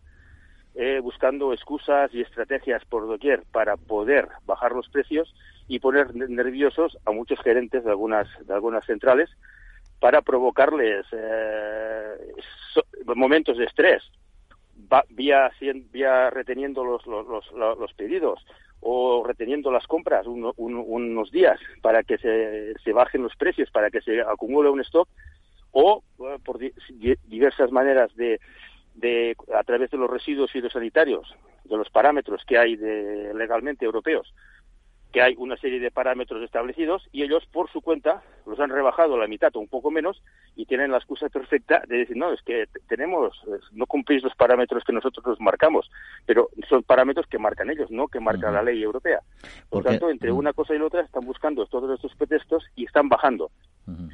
eh, buscando excusas y estrategias por doquier para poder bajar los precios y poner nerviosos a muchos gerentes de algunas de algunas centrales para provocarles eh, momentos de estrés vía, vía reteniendo los, los, los, pedidos o reteniendo las compras unos días para que se, se, bajen los precios, para que se acumule un stock, o por diversas maneras de, de, a través de los residuos fitosanitarios, de los parámetros que hay de, legalmente europeos, que hay una serie de parámetros establecidos y ellos por su cuenta los han rebajado a la mitad o un poco menos y tienen la excusa perfecta de decir no es que tenemos no cumplís los parámetros que nosotros nos marcamos pero son parámetros que marcan ellos no que marca la ley europea. Por tanto entre una cosa y la otra están buscando todos estos pretextos y están bajando.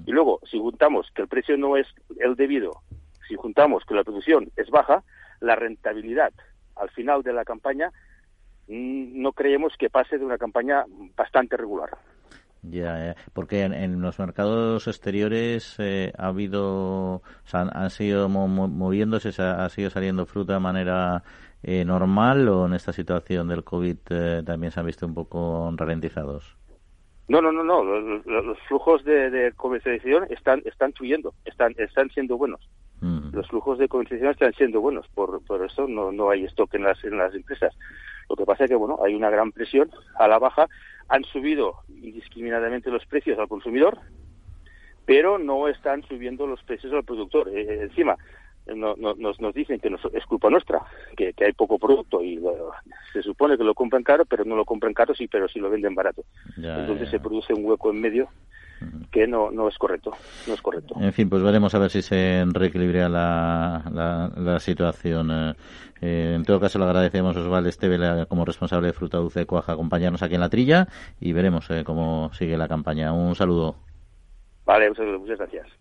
Y luego si juntamos que el precio no es el debido si juntamos que la producción es baja la rentabilidad al final de la campaña no creemos que pase de una campaña bastante regular. Ya, porque en, los mercados exteriores eh, ha habido, o sea, han, sido moviéndose, ha, sido saliendo fruta de manera eh, normal o en esta situación del COVID eh, también se han visto un poco ralentizados. No, no, no, no. Los, flujos de, comercialización están están fluyendo, están están siendo buenos. Mm. Los flujos de comercialización están siendo buenos, por, por eso no, no hay stock en las en las empresas. Lo que pasa es que, bueno, hay una gran presión a la baja. Han subido indiscriminadamente los precios al consumidor, pero no están subiendo los precios al productor. Eh, encima, no, nos, nos dicen que es culpa nuestra, que, hay poco producto y se supone que lo compran caro, pero no lo compran caro, sí, pero sí lo venden barato. Entonces se produce un hueco en medio que no, no es correcto. No es correcto. En fin, pues veremos a ver si se reequilibra la, la, situación. Eh, eh, en todo caso, le agradecemos a Osvaldo Esteve como responsable de Fruta Dulce de Cuaja acompañarnos aquí en la trilla y veremos eh, cómo sigue la campaña. Un saludo. Vale, muchas gracias.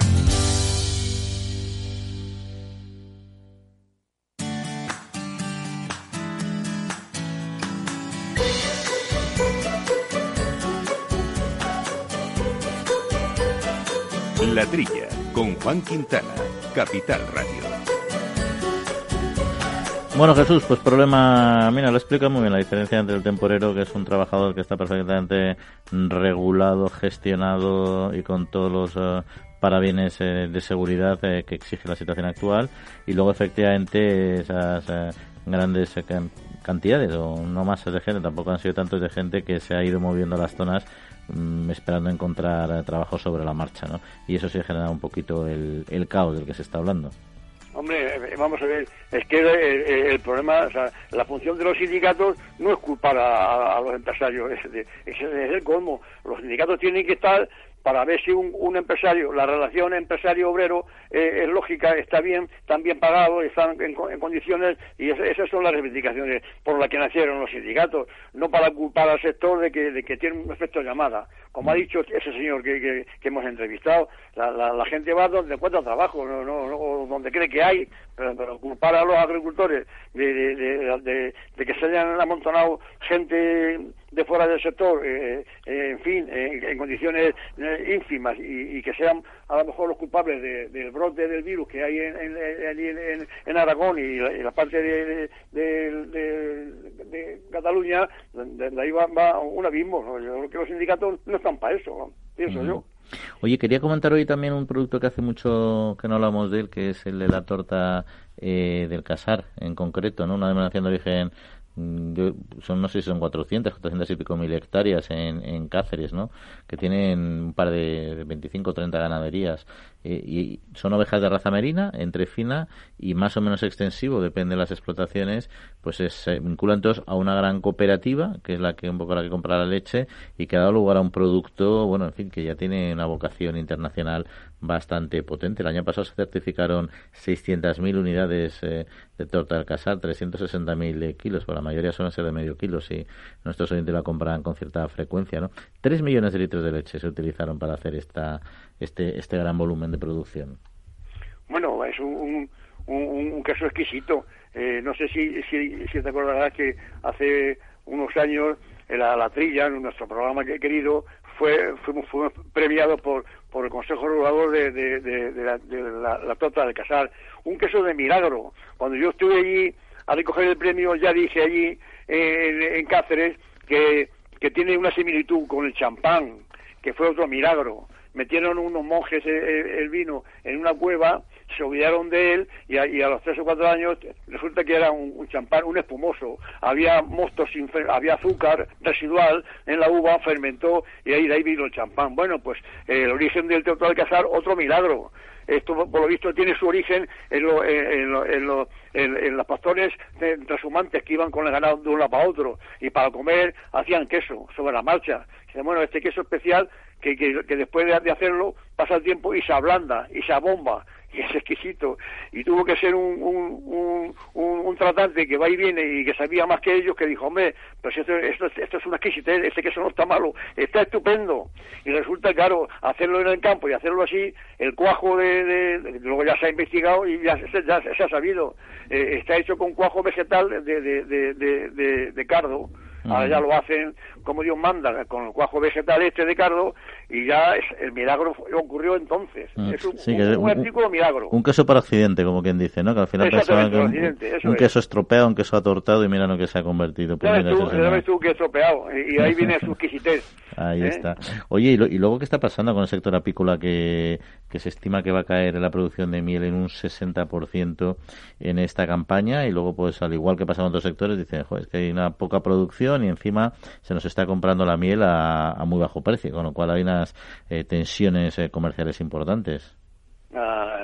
La Trilla, con Juan Quintana, Capital Radio. Bueno, Jesús, pues problema, mira, lo explica muy bien la diferencia entre el temporero, que es un trabajador que está perfectamente regulado, gestionado y con todos los eh, parabienes eh, de seguridad eh, que exige la situación actual, y luego efectivamente esas grandes cantidades, o no más de gente, tampoco han sido tantos de gente que se ha ido moviendo a las zonas esperando encontrar trabajo sobre la marcha, ¿no? Y eso sí genera un poquito el, el caos del que se está hablando. Hombre, eh, vamos a ver, es que el, problema, la función de los sindicatos no es culpar a, los empresarios, es, es, el colmo. Los sindicatos tienen que estar para ver si un, empresario, la relación empresario-obrero eh, es lógica, está bien, están bien pagados, están en, condiciones y esas son las reivindicaciones por las que nacieron los sindicatos, no para culpar al sector de que, de que tiene un efecto llamada. Como ha dicho ese señor que, que, hemos entrevistado, la, la, gente va donde encuentra trabajo, no, no, donde cree que hay, pero, culpar a los agricultores de, de, de que se hayan amontonado gente de fuera del sector, eh, eh, en fin, en condiciones eh, ínfimas y, que sean a lo mejor los culpables del brote del virus que hay en, en, en, Aragón y la, parte de, de, Cataluña, de, ahí va, un abismo. Yo creo que los sindicatos no están para eso, pienso yo. Oye, quería comentar hoy también un producto que hace mucho que no hablamos de él, que es el de la torta del casar, en concreto, ¿no? Una denominación de origen Mm, son no sé si son 400, 400 y pico mil hectáreas en, Cáceres, ¿no? Que tienen un par de 25 o 30 ganaderías eh, y son ovejas de raza merina, entre fina y más o menos extensivo, depende de las explotaciones, pues se vinculan todos a una gran cooperativa, que es la que un poco la que compra la leche y que ha dado lugar a un producto, bueno, en fin, que ya tiene una vocación internacional bastante potente. El año pasado se certificaron 600.000 unidades eh, de torta del casar, 360.000 kilos, por la mayoría suelen ser de medio kilo, si nuestros oyentes la compran con cierta frecuencia, ¿no? 3 millones de litros de leche se utilizaron para hacer esta este, este gran volumen de producción? Bueno, es un, un, caso exquisito. Eh, no sé si, si, te acordarás que hace unos años la, la trilla, nuestro programa que querido, fue, fuimos, fuimos por, por el Consejo Regulador de, de, la, de la, Tota del Casar. Un queso de milagro. Cuando yo estuve allí a recoger el premio, ya dije allí en, en Cáceres que, que tiene una similitud con el champán, que fue otro milagro metieron unos monjes el, vino en una cueva, se olvidaron de él y a, los tres o cuatro años resulta que era un, champán, un espumoso. Había mostos, había azúcar residual en la uva, fermentó y ahí de ahí vino el champán. Bueno, pues el origen del Teatro del Casar, otro milagro. Esto, por lo visto, tiene su origen en, en, en, los pastores transhumantes que iban con el ganado de un lado para otro y para comer hacían queso sobre la marcha. Bueno, este queso especial que, que, después de, hacerlo pasa el tiempo y se ablanda y se abomba y es exquisito. Y tuvo que ser un, un, un, tratante que va y viene y que sabía más que ellos que dijo hombre pues esto, esto, esto es una exquisitez este queso no está malo está estupendo y resulta claro hacerlo en el campo y hacerlo así el cuajo de, luego ya se ha investigado y ya, ya se ha sabido. Eh, está hecho con cuajo vegetal de, de, de, de cardo. Ahora ya lo hacen como Dios manda, con el cuajo vegetal este de cardo, y ya es, el milagro ocurrió entonces. Mm, es un, artículo milagro. Un queso para accidente, como quien dice, ¿no? Que al final pensaban que un, queso estropeado, un queso atortado, y mira lo que se ha convertido. Pues ves tú, que estropeado, y, ahí viene su exquisitez. Ahí ¿eh? está. Oye, ¿y, luego qué está pasando con el sector apícola que, que se estima que va a caer en la producción de miel en un 60% en esta campaña? Y luego, pues al igual que pasa en otros sectores, dicen, es que hay una poca producción y encima se nos está comprando la miel a, muy bajo precio, con lo cual hay unas eh, tensiones eh, comerciales importantes. Ah,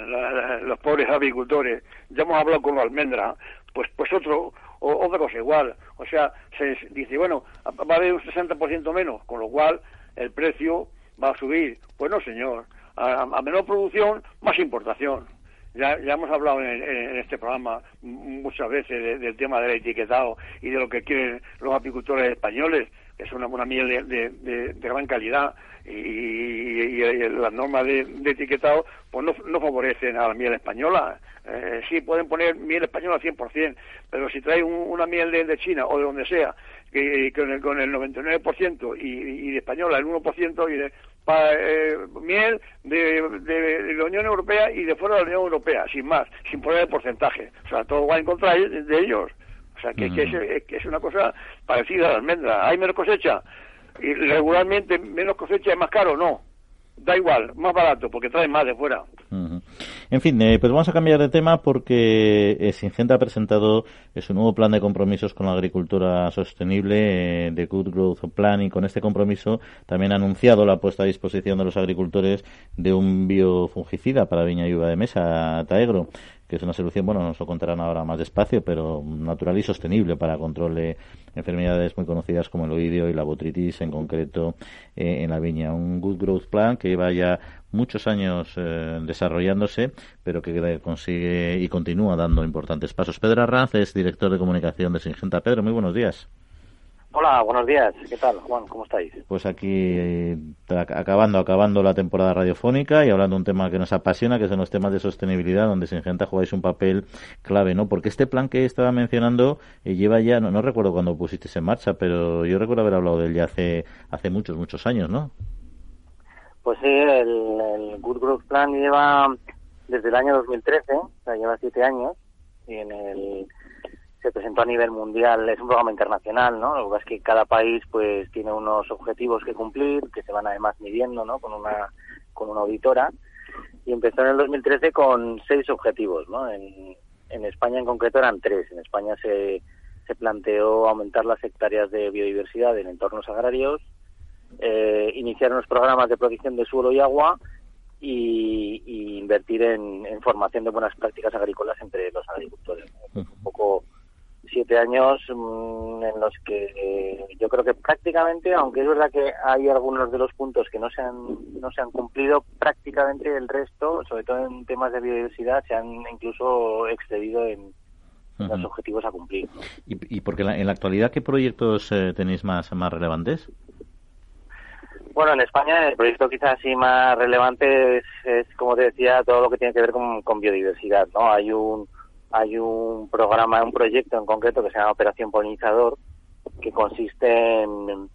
los pobres apicultores, ya hemos hablado con la almendra, pues pues otro otra cosa igual, o sea, se dice, bueno, va a haber un 60% menos, con lo cual el precio va a subir. Pues no, señor, a, menor producción, más importación. Ya, ya hemos hablado en, este programa muchas veces del tema del etiquetado y de lo que quieren los apicultores españoles es una, buena miel de, de, gran calidad y, las normas de, etiquetado pues no, favorecen a la miel española. Eh, sí, pueden poner miel española al 100%, pero si trae una miel de, China o de donde sea, que, con, el, con el 99% y, y de española el 1% y de, eh, miel de, la Unión Europea y de fuera de la Unión Europea, sin más, sin poner el porcentaje. O sea, todo va en contra de ellos. O sea, que, es, que es una cosa parecida a la almendra. ¿Hay menos cosecha? Y regularmente menos cosecha es más caro, no da igual, más barato, porque trae más de fuera. En fin, eh, pues vamos a cambiar de tema porque eh, Singenta ha presentado eh, su nuevo plan de compromisos con la agricultura sostenible, de Good Growth Plan, y con este compromiso también ha anunciado la puesta a disposición de los agricultores de un biofungicida para viña y uva de mesa, Taegro que es una solución, bueno, nos lo contarán ahora más despacio, pero natural y sostenible para control de enfermedades muy conocidas como el oídio y la botritis en concreto eh, en la viña. Un Good Growth Plan que lleva ya muchos años eh, desarrollándose, pero que consigue y continúa dando importantes pasos. Pedro Arranz es director de comunicación de Singenta. Pedro, muy buenos días. Hola, buenos días. ¿Qué tal, Juan? ¿Cómo estáis? Pues aquí eh, acabando, acabando la temporada radiofónica y hablando de un tema que nos apasiona, que son los temas de sostenibilidad, donde Singenta jugáis un papel clave, ¿no? Porque este plan que estaba mencionando eh, lleva ya, no, recuerdo cuándo pusiste en marcha, pero yo recuerdo haber hablado de él ya hace, hace muchos, muchos años, ¿no? Pues sí, el, el Good Growth Plan lleva desde el año 2013, o sea, lleva siete años, y en el se presentó a nivel mundial, es un programa internacional, ¿no? Lo que pasa es que cada país pues tiene unos objetivos que cumplir, que se van además midiendo, ¿no? Con una, con una auditora. Y empezó en el 2013 con seis objetivos, ¿no? En, en España en concreto eran tres. En España se, se planteó aumentar las hectáreas de biodiversidad en entornos agrarios, eh, iniciar unos programas de protección de suelo y agua y, invertir en, en, formación de buenas prácticas agrícolas entre los agricultores. Un poco siete años mm, en los que eh, yo creo que prácticamente, aunque es verdad que hay algunos de los puntos que no se han, no se han cumplido, prácticamente el resto, sobre todo en temas de biodiversidad, se han incluso excedido en, los objetivos a cumplir. ¿Y, porque en la actualidad qué proyectos eh, tenéis más, más relevantes? Bueno, en España el proyecto quizás así más relevante es, como te decía, todo lo que tiene que ver con, con biodiversidad, ¿no? Hay un hay un programa, un proyecto en concreto que se llama Operación Polinizador, que consiste en,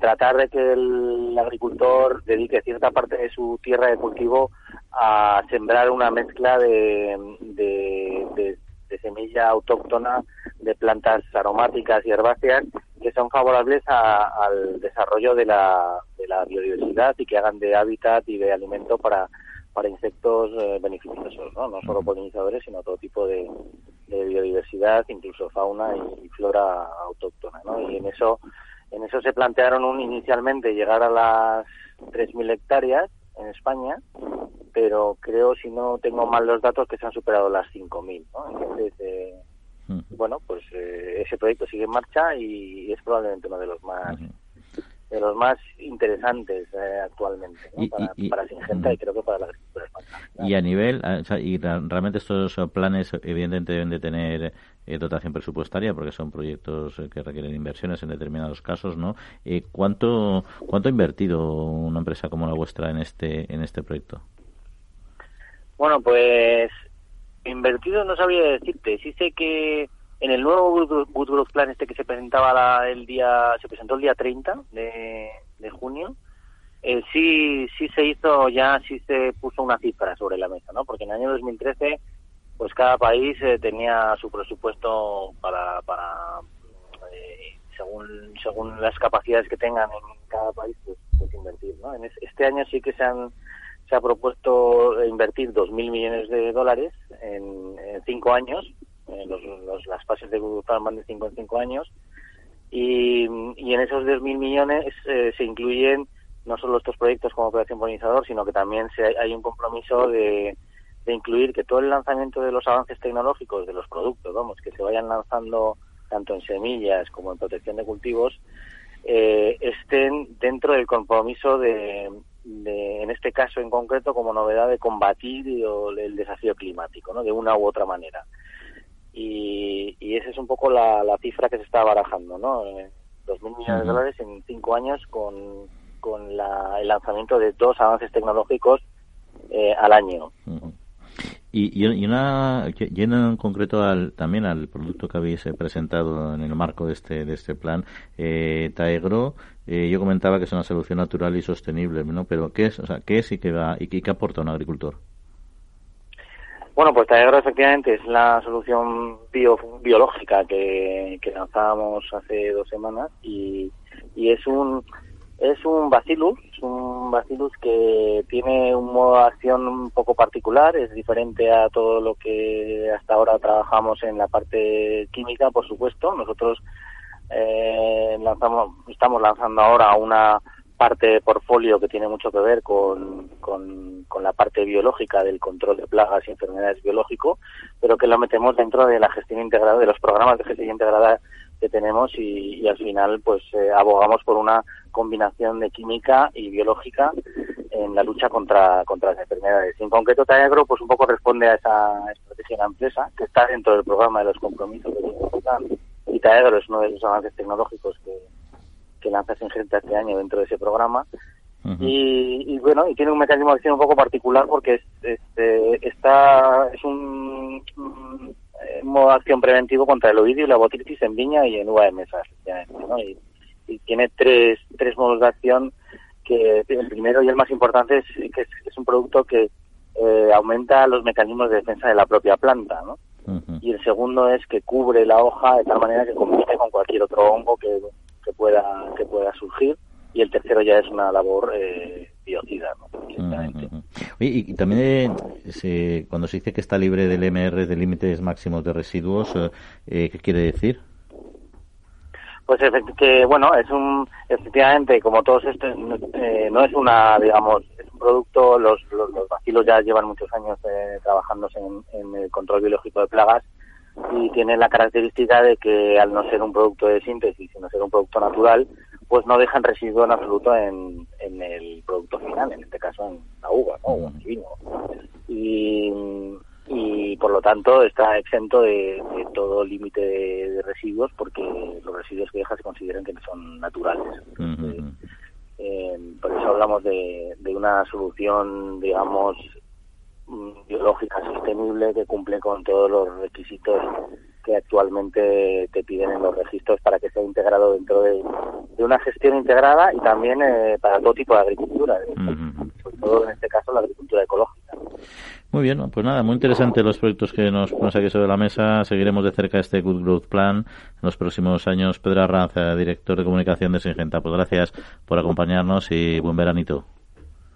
tratar de que el agricultor dedique cierta parte de su tierra de cultivo a sembrar una mezcla de, de, semilla autóctona de plantas aromáticas y herbáceas que son favorables al desarrollo de la, de la biodiversidad y que hagan de hábitat y de alimento para para insectos eh, beneficiosos, ¿no? no solo polinizadores, sino todo tipo de, biodiversidad, incluso fauna y, flora autóctona. ¿no? Y en eso, en eso se plantearon un, inicialmente llegar a las 3.000 hectáreas en España, pero creo, si no tengo mal los datos, que se han superado las 5.000. ¿no? Entonces, eh, bueno, pues eh, ese proyecto sigue en marcha y es probablemente uno de los más de los más interesantes eh, actualmente para, y, para Singenta y creo que para la agricultura española. Y a nivel, y realmente estos planes evidentemente deben de tener eh, dotación presupuestaria porque son proyectos eh, que requieren inversiones en determinados casos, ¿no? ¿Cuánto cuánto ha invertido una empresa como la vuestra en este en este proyecto? Bueno, pues invertido no sabría decirte. Sí sé que en el nuevo Good Plan este que se presentaba el día se presentó el día 30 de, junio eh, sí sí se hizo ya sí se puso una cifra sobre la mesa no porque en el año 2013 pues cada país eh, tenía su presupuesto para para eh, según según las capacidades que tengan en cada país pues, pues invertir no en este año sí que se han se ha propuesto invertir 2.000 millones de dólares en, en cinco años eh, los, las fases de Google van de 5 en 5 años, y, en esos 2.000 millones eh, se incluyen no solo estos proyectos como Operación Polinizador, sino que también se, hay un compromiso de, de incluir que todo el lanzamiento de los avances tecnológicos de los productos, vamos, que se vayan lanzando tanto en semillas como en protección de cultivos, eh, estén dentro del compromiso de, de, en este caso en concreto, como novedad de combatir el desafío climático, ¿no? De una u otra manera y, y esa es un poco la, la, cifra que se está barajando, ¿no? Eh, dos mil millones de dólares en cinco años con, con la, el lanzamiento de dos avances tecnológicos eh, al año. Y, y, una, yendo en concreto al, también al producto que habéis eh, presentado en el marco de este, de este plan, eh, Taegro, eh, yo comentaba que es una solución natural y sostenible, ¿no? Pero ¿qué es, o sea, qué es y qué va y qué, aporta un agricultor? Bueno, pues Taegro efectivamente es la solución bio, biológica que, que lanzábamos hace dos semanas y, y es un es un bacillus, un bacillus que tiene un modo de acción un poco particular, es diferente a todo lo que hasta ahora trabajamos en la parte química, por supuesto. Nosotros eh, lanzamos, estamos lanzando ahora una parte de portfolio que tiene mucho que ver con, con, con, la parte biológica del control de plagas y enfermedades biológico, pero que lo metemos dentro de la gestión integrada, de los programas de gestión integrada que tenemos y, al final pues eh, abogamos por una combinación de química y biológica en la lucha contra, contra las enfermedades. en concreto, Taegro pues un poco responde a esa estrategia de la empresa que está dentro del programa de los compromisos de y Taegro es uno de los avances tecnológicos que, que lanza Singenta este año dentro de ese programa. y, bueno, y tiene un mecanismo de acción un poco particular porque es, este, está, es un, eh, modo de acción preventivo contra el ovidio y la botritis en viña y en uva de mesa, ¿no? Y, tiene tres, tres modos de acción que el primero y el más importante es que es, un producto que eh, aumenta los mecanismos de defensa de la propia planta, ¿no? Y el segundo es que cubre la hoja de tal manera que compite con cualquier otro hongo que, que pueda que pueda surgir y el tercero ya es una labor eh, biocida, ¿no? y, también eh, cuando se dice que está libre del MR de límites máximos de residuos, eh, ¿qué quiere decir? Pues que bueno, es un efectivamente como todos estos eh, no es una digamos es un producto los los, los vacilos ya llevan muchos años eh, trabajándose en, en, el control biológico de plagas y tiene la característica de que al no ser un producto de síntesis sino ser un producto natural pues no dejan residuo en absoluto en, en el producto final, en este caso en la uva ¿no? o en el vino. Y, y por lo tanto está exento de, todo límite de, residuos porque los residuos que deja se consideran que son naturales. Eh, por eso hablamos de, de una solución, digamos, biológica sostenible que cumple con todos los requisitos que actualmente te piden en los registros para que sea integrado dentro de, una gestión integrada y también eh, para todo tipo de agricultura, sobre todo en este caso la agricultura ecológica. Muy bien, pues nada, muy interesante los proyectos que nos pones aquí sobre la mesa. Seguiremos de cerca este Good Growth Plan en los próximos años. Pedro Arranza, director de comunicación de Singenta, pues gracias por acompañarnos y buen veranito.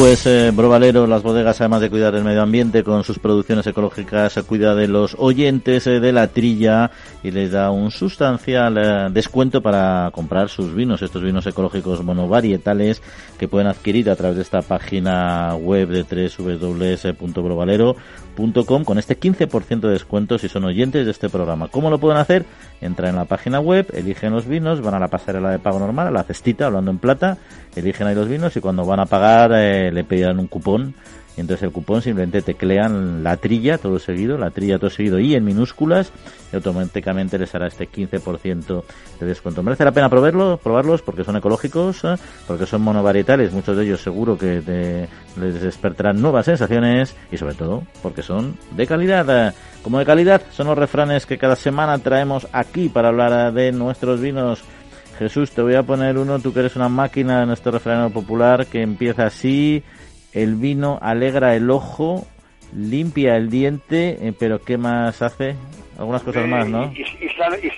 Pues eh, Brovalero, las bodegas, además de cuidar del medio ambiente con sus producciones ecológicas, cuida de los oyentes eh, de la trilla y les da un sustancial eh, descuento para comprar sus vinos, estos vinos ecológicos monovarietales que pueden adquirir a través de esta página web de www.brovalero.com con este 15% de descuento si son oyentes de este programa. ¿Cómo lo pueden hacer? Entran en la página web, eligen los vinos, van a la pasarela de pago normal, a la cestita, hablando en plata, eligen ahí los vinos y cuando van a pagar le pedirán un cupón y entonces el cupón simplemente teclean la trilla todo seguido, la trilla todo seguido y en minúsculas y automáticamente les hará este 15% de descuento. Merece la pena probarlo, probarlos porque son ecológicos, ¿eh? porque son monovarietales, muchos de ellos seguro que les despertarán nuevas sensaciones y sobre todo porque son de calidad. Como de calidad son los refranes que cada semana traemos aquí para hablar de nuestros vinos. Jesús, te voy a poner uno, tú que eres una máquina en este refrán popular que empieza así, el vino alegra el ojo, limpia el diente, eh, pero ¿qué más hace? Algunas cosas más, ¿no? Y, y,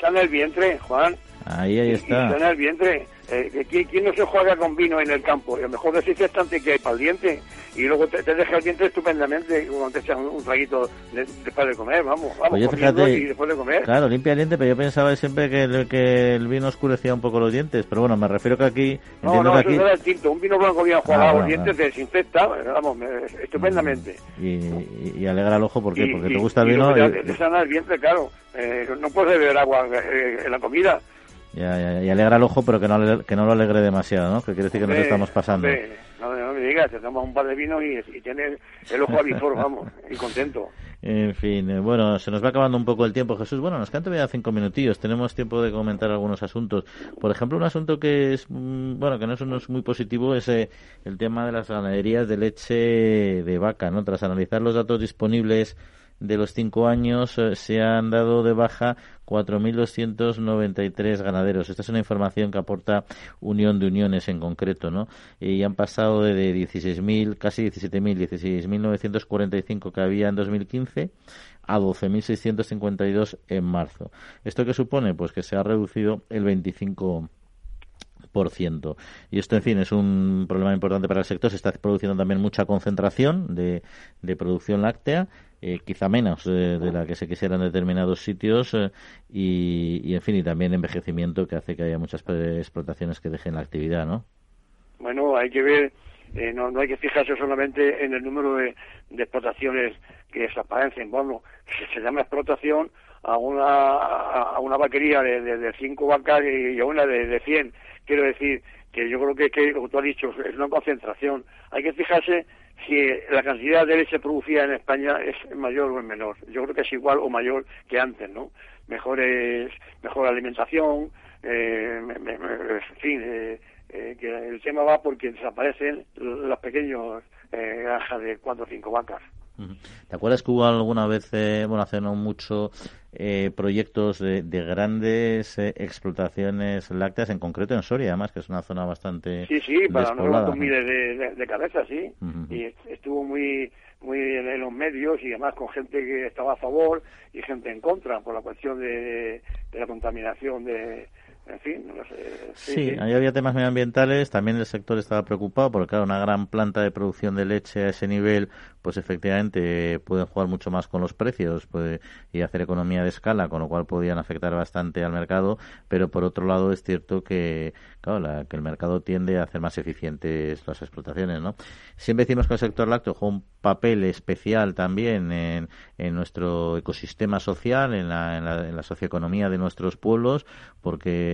sana, el vientre, Juan. Ahí, ahí está. Y, sana el vientre. Eh, ¿quién, no se juega con vino en el campo? Y a lo mejor desinfectante que hay para el diente y luego te, deja el diente estupendamente cuando te echas un, traguito después de comer, vamos, vamos, Oye, fíjate, y después de comer. Claro, limpia el diente, pero yo pensaba siempre que el, que el vino oscurecía un poco los dientes, pero bueno, me refiero que aquí... No, no, que eso aquí... no era tinto, un vino blanco bien jugado ah, los dientes te desinfecta, vamos, estupendamente. Y, y, alegra el ojo, ¿por qué? Porque te gusta el vino... Y, te sana el diente, claro, eh, no puedes beber agua eh, en la comida. Ya, ya, y alegra el ojo, pero que no, que no lo alegre demasiado, ¿no? Que quiere decir que nos estamos pasando. no, no, me digas, te tomas un par de vino y, y tienes el ojo abisor, vamos, y contento. En fin, eh, bueno, se nos va acabando un poco el tiempo, Jesús. Bueno, nos quedan todavía cinco minutillos. Tenemos tiempo de comentar algunos asuntos. Por ejemplo, un asunto que es, mm, bueno, que no es, muy positivo es eh, el tema de las ganaderías de leche de vaca, ¿no? Tras analizar los datos disponibles de los cinco años eh, se han dado de baja 4.293 ganaderos. Esta es una información que aporta Unión de Uniones en concreto, ¿no? Y han pasado de 16.000, casi 17.000, 16.945 que había en 2015 a 12.652 en marzo. ¿Esto qué supone? Pues que se ha reducido el 25 y esto, en fin, es un problema importante para el sector. Se está produciendo también mucha concentración de, de producción láctea eh, quizá menos de, la que se quisiera en determinados sitios eh, y, en fin, y también envejecimiento que hace que haya muchas explotaciones que dejen la actividad, ¿no? Bueno, hay que ver, eh, no, no hay que fijarse solamente en el número de, explotaciones que desaparecen. Bueno, se, se llama explotación a una, a, una vaquería de, de, cinco vacas y a una de, de cien. Quiero decir que yo creo que, como tú has dicho, es una concentración. Hay que fijarse si la cantidad de leche producida en España es mayor o es menor. Yo creo que es igual o mayor que antes, ¿no? Mejor mejor alimentación, eh, en fin, eh, eh, que el tema va porque desaparecen los pequeños eh, granjas de cuatro o cinco vacas. ¿Te acuerdas que hubo alguna vez, eh, bueno, hace no mucho, eh, proyectos de, grandes eh, explotaciones lácteas, en concreto en Soria, además, que es una zona bastante. Sí, sí, para no miles de, de, cabezas, sí. Y estuvo muy muy en, los medios y además con gente que estaba a favor y gente en contra por la cuestión de la contaminación de, en fin, no sé. Sí, ahí había temas medioambientales, también el sector estaba preocupado porque, claro, una gran planta de producción de leche a ese nivel, pues efectivamente pueden jugar mucho más con los precios puede, y hacer economía de escala, con lo cual podían afectar bastante al mercado, pero por otro lado es cierto que, claro, que el mercado tiende a hacer más eficientes las explotaciones, ¿no? Siempre decimos que el sector lácteo juega un papel especial también en, en nuestro ecosistema social, en la, en la, en la socioeconomía de nuestros pueblos, porque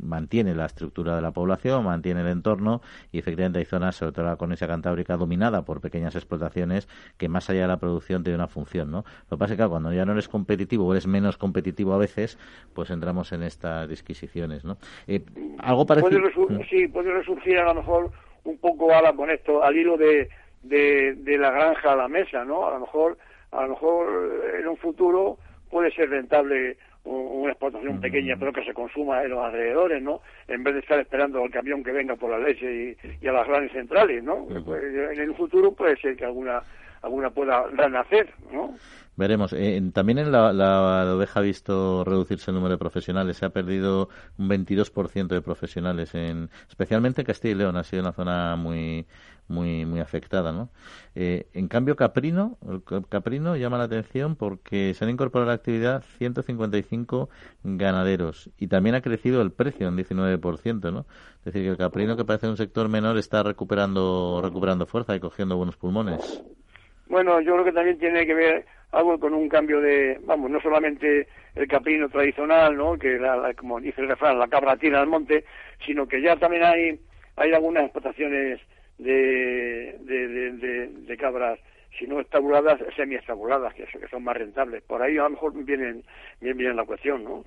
mantiene la estructura de la población, mantiene el entorno y efectivamente hay zonas, sobre todo la cornisa cantábrica, dominada por pequeñas explotaciones que más allá de la producción tiene una función, ¿no? Lo que pasa es que cuando ya no eres competitivo o eres menos competitivo a veces, pues entramos en estas disquisiciones, ¿no? Eh, algo parecido... Puede sí, puede resurgir a lo mejor un poco ahora con esto, al hilo de, de, de la granja a la mesa, ¿no? A lo mejor, a lo mejor en un futuro puede ser rentable una explotación pequeña pero que se consuma en los alrededores, ¿no? En vez de estar esperando al camión que venga por la leche y, a las grandes centrales, ¿no? Pues, en el futuro puede ser que alguna alguna pueda renacer, ¿no? Veremos. Eh, también en la, la, oveja ha visto reducirse el número de profesionales. Se ha perdido un 22% de profesionales, en, especialmente en Castilla y León. Ha sido una zona muy muy muy afectada, ¿no? Eh, en cambio, Caprino, Caprino llama la atención porque se han incorporado a la actividad 155 ganaderos y también ha crecido el precio en 19%, ¿no? Es decir, que el Caprino, que parece un sector menor, está recuperando recuperando fuerza y cogiendo buenos pulmones. Bueno, yo creo que también tiene que ver algo con un cambio de, vamos, no solamente el caprino tradicional, ¿no? Que, la, como dice el refrán, la cabra tira al monte, sino que ya también hay, hay algunas explotaciones de, de, de, cabras si no estabuladas, semi-estabuladas, que, que son más rentables. Por ahí a lo mejor vienen, bien viene la cuestión, ¿no?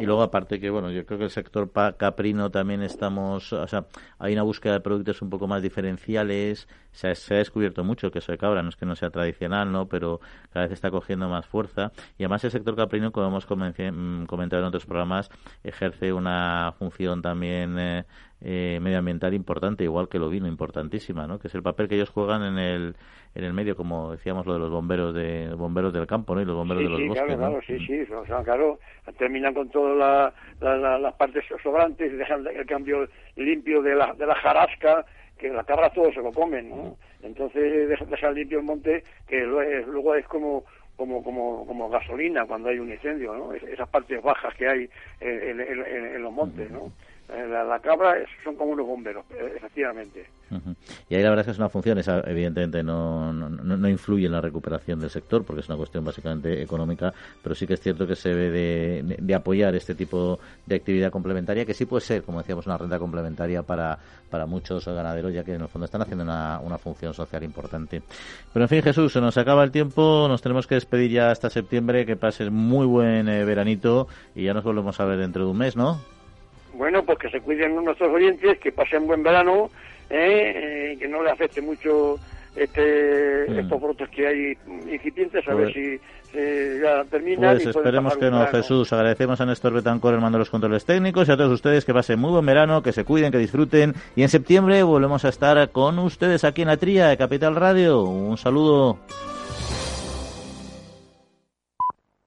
Y luego, aparte que, bueno, yo creo que el sector caprino también estamos, o sea, hay una búsqueda de productos un poco más diferenciales, se ha, se ha descubierto mucho que eso de cabra, no es que no sea tradicional, ¿no? Pero cada vez está cogiendo más fuerza. Y además el sector caprino, como hemos mm, comentado en otros programas, ejerce una función también... Eh, eh, medioambiental importante, igual que lo vino importantísima, ¿no? Que es el papel que ellos juegan en el en el medio, como decíamos lo de los bomberos de bomberos del campo, ¿no? Y los bomberos de los sí, bosques, claro, ¿no? claro, sí, sí, o sea, claro, terminan con todas las partes sobrantes y dejan el cambio limpio de la, de la jarasca, que las cabras todo se lo comen, ¿no? Entonces dejan limpio el monte, que luego es como como, como, como gasolina cuando hay un incendio, ¿no? Esas partes bajas que hay en, en los montes, ¿no? Eh, la, cabra son como unos bomberos, eh, efectivamente. Y ahí la verdad es que es una función, esa evidentemente no, no, no, influye en la recuperación del sector porque es una cuestión básicamente económica, pero sí que es cierto que se ve de, de, apoyar este tipo de actividad complementaria que sí puede ser, como decíamos, una renta complementaria para, para muchos ganaderos ya que en el fondo están haciendo una, una función social importante. Pero en fin, Jesús, se nos acaba el tiempo, nos tenemos que despedir ya hasta septiembre, que pases muy buen eh, veranito y ya nos volvemos a ver dentro de un mes, ¿no? Bueno, pues que se cuiden nuestros oyentes, que pasen buen verano, ¿eh? eh que no le afecte mucho este, mm. estos brotes que hay incipientes, a ver pues si ya termina. Pues esperemos que no, Jesús. Agradecemos a Néstor Betancor, el mando de los controles técnicos, y a todos ustedes que pasen muy buen verano, que se cuiden, que disfruten. Y en septiembre volvemos a estar con ustedes aquí en la Tría de Capital Radio. Un saludo.